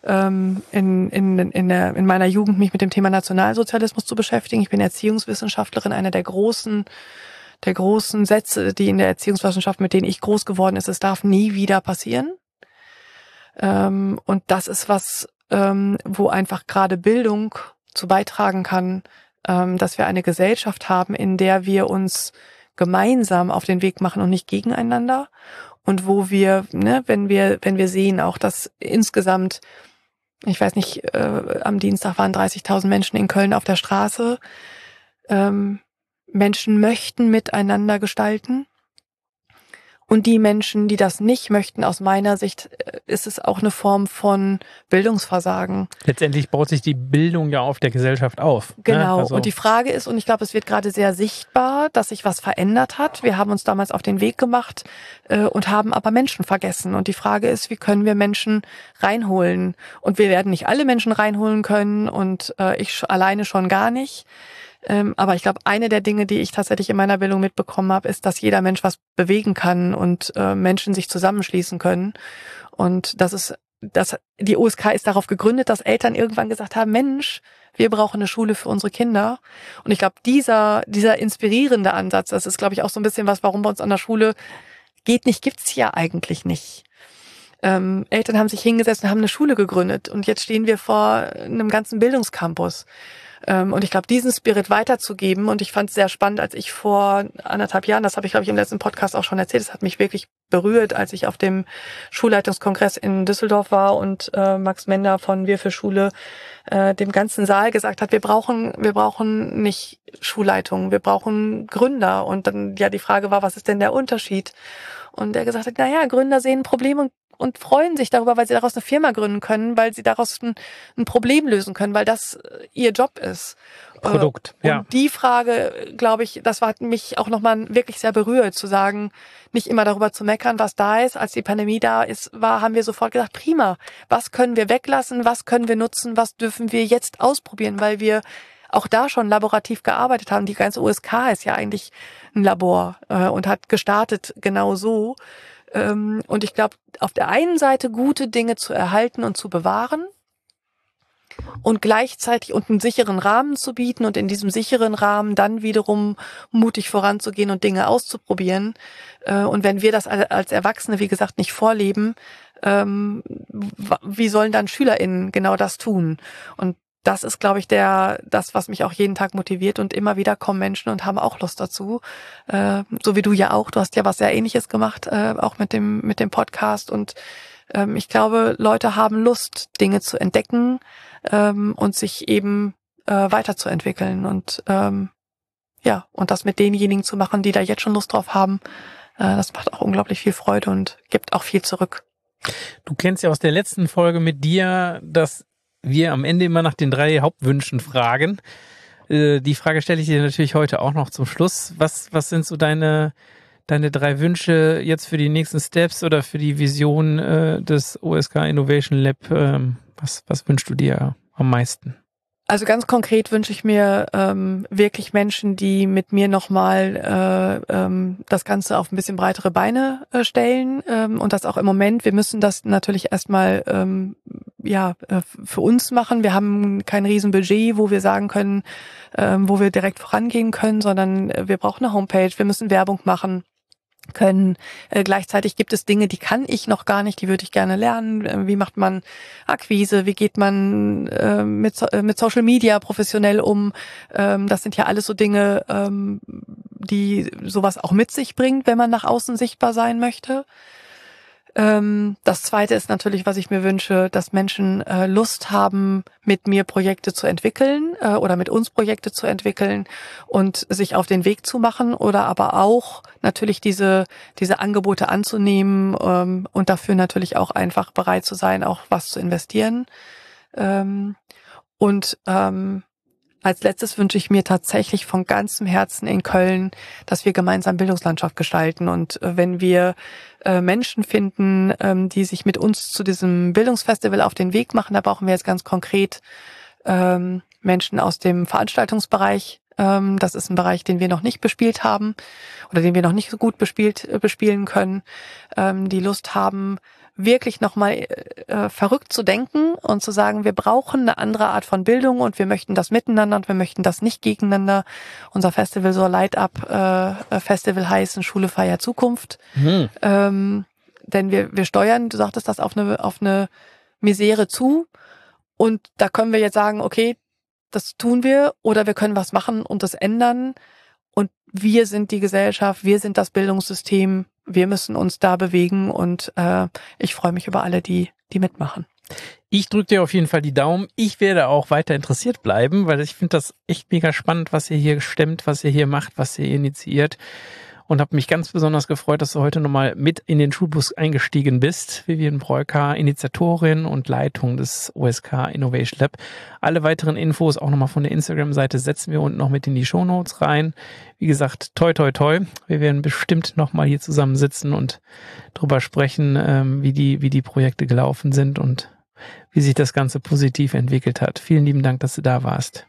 ähm, in, in, in, der, in meiner Jugend mich mit dem Thema Nationalsozialismus zu beschäftigen. Ich bin Erziehungswissenschaftlerin, einer der großen der großen Sätze, die in der Erziehungswissenschaft, mit denen ich groß geworden ist, es darf nie wieder passieren. Ähm, und das ist was, ähm, wo einfach gerade Bildung zu beitragen kann, ähm, dass wir eine Gesellschaft haben, in der wir uns gemeinsam auf den Weg machen und nicht gegeneinander. Und wo wir, ne, wenn wir, wenn wir sehen auch, dass insgesamt, ich weiß nicht, äh, am Dienstag waren 30.000 Menschen in Köln auf der Straße. Ähm, Menschen möchten miteinander gestalten. Und die Menschen, die das nicht möchten, aus meiner Sicht, äh, ist es auch eine Form von Bildungsversagen. Letztendlich baut sich die Bildung ja auf der Gesellschaft auf. Ne? Genau. Ne? Also und die Frage ist, und ich glaube, es wird gerade sehr sichtbar, dass sich was verändert hat. Wir haben uns damals auf den Weg gemacht äh, und haben aber Menschen vergessen. Und die Frage ist, wie können wir Menschen reinholen? Und wir werden nicht alle Menschen reinholen können und äh, ich alleine schon gar nicht. Ähm, aber ich glaube, eine der Dinge, die ich tatsächlich in meiner Bildung mitbekommen habe, ist, dass jeder Mensch was bewegen kann und äh, Menschen sich zusammenschließen können. Und das ist, das, die OSK ist darauf gegründet, dass Eltern irgendwann gesagt haben, Mensch, wir brauchen eine Schule für unsere Kinder. Und ich glaube, dieser, dieser inspirierende Ansatz, das ist, glaube ich, auch so ein bisschen was, warum bei uns an der Schule geht nicht, gibt's ja eigentlich nicht. Ähm, Eltern haben sich hingesetzt und haben eine Schule gegründet und jetzt stehen wir vor einem ganzen Bildungscampus. Ähm, und ich glaube, diesen Spirit weiterzugeben, und ich fand es sehr spannend, als ich vor anderthalb Jahren, das habe ich, glaube ich, im letzten Podcast auch schon erzählt, es hat mich wirklich berührt, als ich auf dem Schulleitungskongress in Düsseldorf war und äh, Max Mender von Wir für Schule äh, dem ganzen Saal gesagt hat, wir brauchen, wir brauchen nicht Schulleitungen, wir brauchen Gründer. Und dann ja die Frage war, was ist denn der Unterschied? Und er gesagt hat, na ja, Gründer sehen Probleme und und freuen sich darüber, weil sie daraus eine Firma gründen können, weil sie daraus ein, ein Problem lösen können, weil das äh, ihr Job ist. Produkt, äh, ja. Und die Frage, glaube ich, das hat mich auch nochmal wirklich sehr berührt, zu sagen, nicht immer darüber zu meckern, was da ist. Als die Pandemie da ist, war, haben wir sofort gesagt, prima, was können wir weglassen, was können wir nutzen, was dürfen wir jetzt ausprobieren, weil wir auch da schon laborativ gearbeitet haben. Die ganze USK ist ja eigentlich ein Labor äh, und hat gestartet genau so. Ähm, und ich glaube, auf der einen Seite gute Dinge zu erhalten und zu bewahren und gleichzeitig und einen sicheren Rahmen zu bieten und in diesem sicheren Rahmen dann wiederum mutig voranzugehen und Dinge auszuprobieren. Äh, und wenn wir das als Erwachsene, wie gesagt, nicht vorleben, ähm, wie sollen dann SchülerInnen genau das tun? Und das ist, glaube ich, der, das, was mich auch jeden Tag motiviert und immer wieder kommen Menschen und haben auch Lust dazu. Äh, so wie du ja auch. Du hast ja was sehr ähnliches gemacht, äh, auch mit dem, mit dem Podcast. Und ähm, ich glaube, Leute haben Lust, Dinge zu entdecken ähm, und sich eben äh, weiterzuentwickeln. Und ähm, ja, und das mit denjenigen zu machen, die da jetzt schon Lust drauf haben, äh, das macht auch unglaublich viel Freude und gibt auch viel zurück. Du kennst ja aus der letzten Folge mit dir das wir am Ende immer nach den drei Hauptwünschen fragen. Äh, die Frage stelle ich dir natürlich heute auch noch zum Schluss. Was, was sind so deine, deine drei Wünsche jetzt für die nächsten Steps oder für die Vision äh, des OSK Innovation Lab? Ähm, was, was wünschst du dir am meisten? Also ganz konkret wünsche ich mir ähm, wirklich Menschen, die mit mir nochmal äh, ähm, das Ganze auf ein bisschen breitere Beine äh, stellen ähm, und das auch im Moment. Wir müssen das natürlich erstmal ähm, ja äh, für uns machen. Wir haben kein Riesenbudget, wo wir sagen können, ähm, wo wir direkt vorangehen können, sondern wir brauchen eine Homepage. Wir müssen Werbung machen können. Äh, gleichzeitig gibt es Dinge, die kann ich noch gar nicht, die würde ich gerne lernen. Äh, wie macht man Akquise? Wie geht man äh, mit, so äh, mit Social Media professionell um? Ähm, das sind ja alles so Dinge, ähm, die sowas auch mit sich bringt, wenn man nach außen sichtbar sein möchte. Ähm, das zweite ist natürlich, was ich mir wünsche, dass Menschen äh, Lust haben, mit mir Projekte zu entwickeln äh, oder mit uns Projekte zu entwickeln und sich auf den Weg zu machen oder aber auch natürlich diese, diese Angebote anzunehmen ähm, und dafür natürlich auch einfach bereit zu sein, auch was zu investieren. Ähm, und als letztes wünsche ich mir tatsächlich von ganzem Herzen in Köln, dass wir gemeinsam Bildungslandschaft gestalten. Und äh, wenn wir äh, Menschen finden, ähm, die sich mit uns zu diesem Bildungsfestival auf den Weg machen, da brauchen wir jetzt ganz konkret ähm, Menschen aus dem Veranstaltungsbereich. Ähm, das ist ein Bereich, den wir noch nicht bespielt haben oder den wir noch nicht so gut bespielt, äh, bespielen können, die Lust haben, wirklich nochmal äh, verrückt zu denken und zu sagen, wir brauchen eine andere Art von Bildung und wir möchten das miteinander und wir möchten das nicht gegeneinander. Unser Festival soll Light Up äh, Festival heißen, Schule feier Zukunft. Mhm. Ähm, denn wir, wir steuern, du sagtest das, auf eine, auf eine Misere zu. Und da können wir jetzt sagen, okay, das tun wir oder wir können was machen und das ändern. Und wir sind die Gesellschaft, wir sind das Bildungssystem, wir müssen uns da bewegen und äh, ich freue mich über alle, die, die mitmachen. Ich drücke dir auf jeden Fall die Daumen. Ich werde auch weiter interessiert bleiben, weil ich finde das echt mega spannend, was ihr hier stemmt, was ihr hier macht, was ihr initiiert und habe mich ganz besonders gefreut, dass du heute nochmal mit in den Schulbus eingestiegen bist. Vivian Breuker, Initiatorin und Leitung des OSK Innovation Lab. Alle weiteren Infos auch nochmal von der Instagram-Seite setzen wir unten noch mit in die Show Notes rein. Wie gesagt, toi toi toi. Wir werden bestimmt nochmal hier zusammensitzen und drüber sprechen, ähm, wie die, wie die Projekte gelaufen sind und wie sich das Ganze positiv entwickelt hat. Vielen lieben Dank, dass du da warst.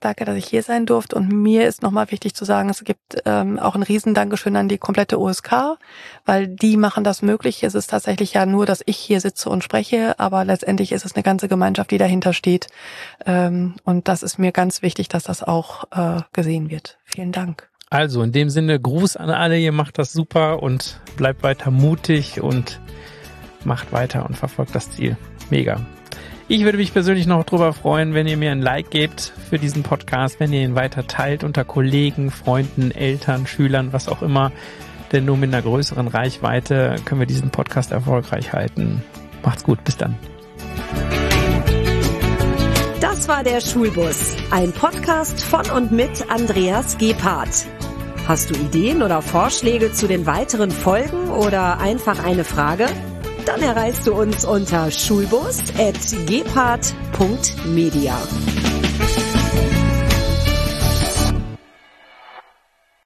Danke, dass ich hier sein durfte. Und mir ist nochmal wichtig zu sagen, es gibt ähm, auch ein Riesendankeschön an die komplette OSK, weil die machen das möglich. Es ist tatsächlich ja nur, dass ich hier sitze und spreche, aber letztendlich ist es eine ganze Gemeinschaft, die dahinter steht. Ähm, und das ist mir ganz wichtig, dass das auch äh, gesehen wird. Vielen Dank. Also in dem Sinne, Gruß an alle, ihr macht das super und bleibt weiter mutig und macht weiter und verfolgt das Ziel. Mega. Ich würde mich persönlich noch darüber freuen, wenn ihr mir ein Like gebt für diesen Podcast, wenn ihr ihn weiter teilt unter Kollegen, Freunden, Eltern, Schülern, was auch immer. Denn nur mit einer größeren Reichweite können wir diesen Podcast erfolgreich halten. Macht's gut, bis dann. Das war der Schulbus, ein Podcast von und mit Andreas Gebhardt. Hast du Ideen oder Vorschläge zu den weiteren Folgen oder einfach eine Frage? Dann erreichst du uns unter schulbus.gebhardt.media.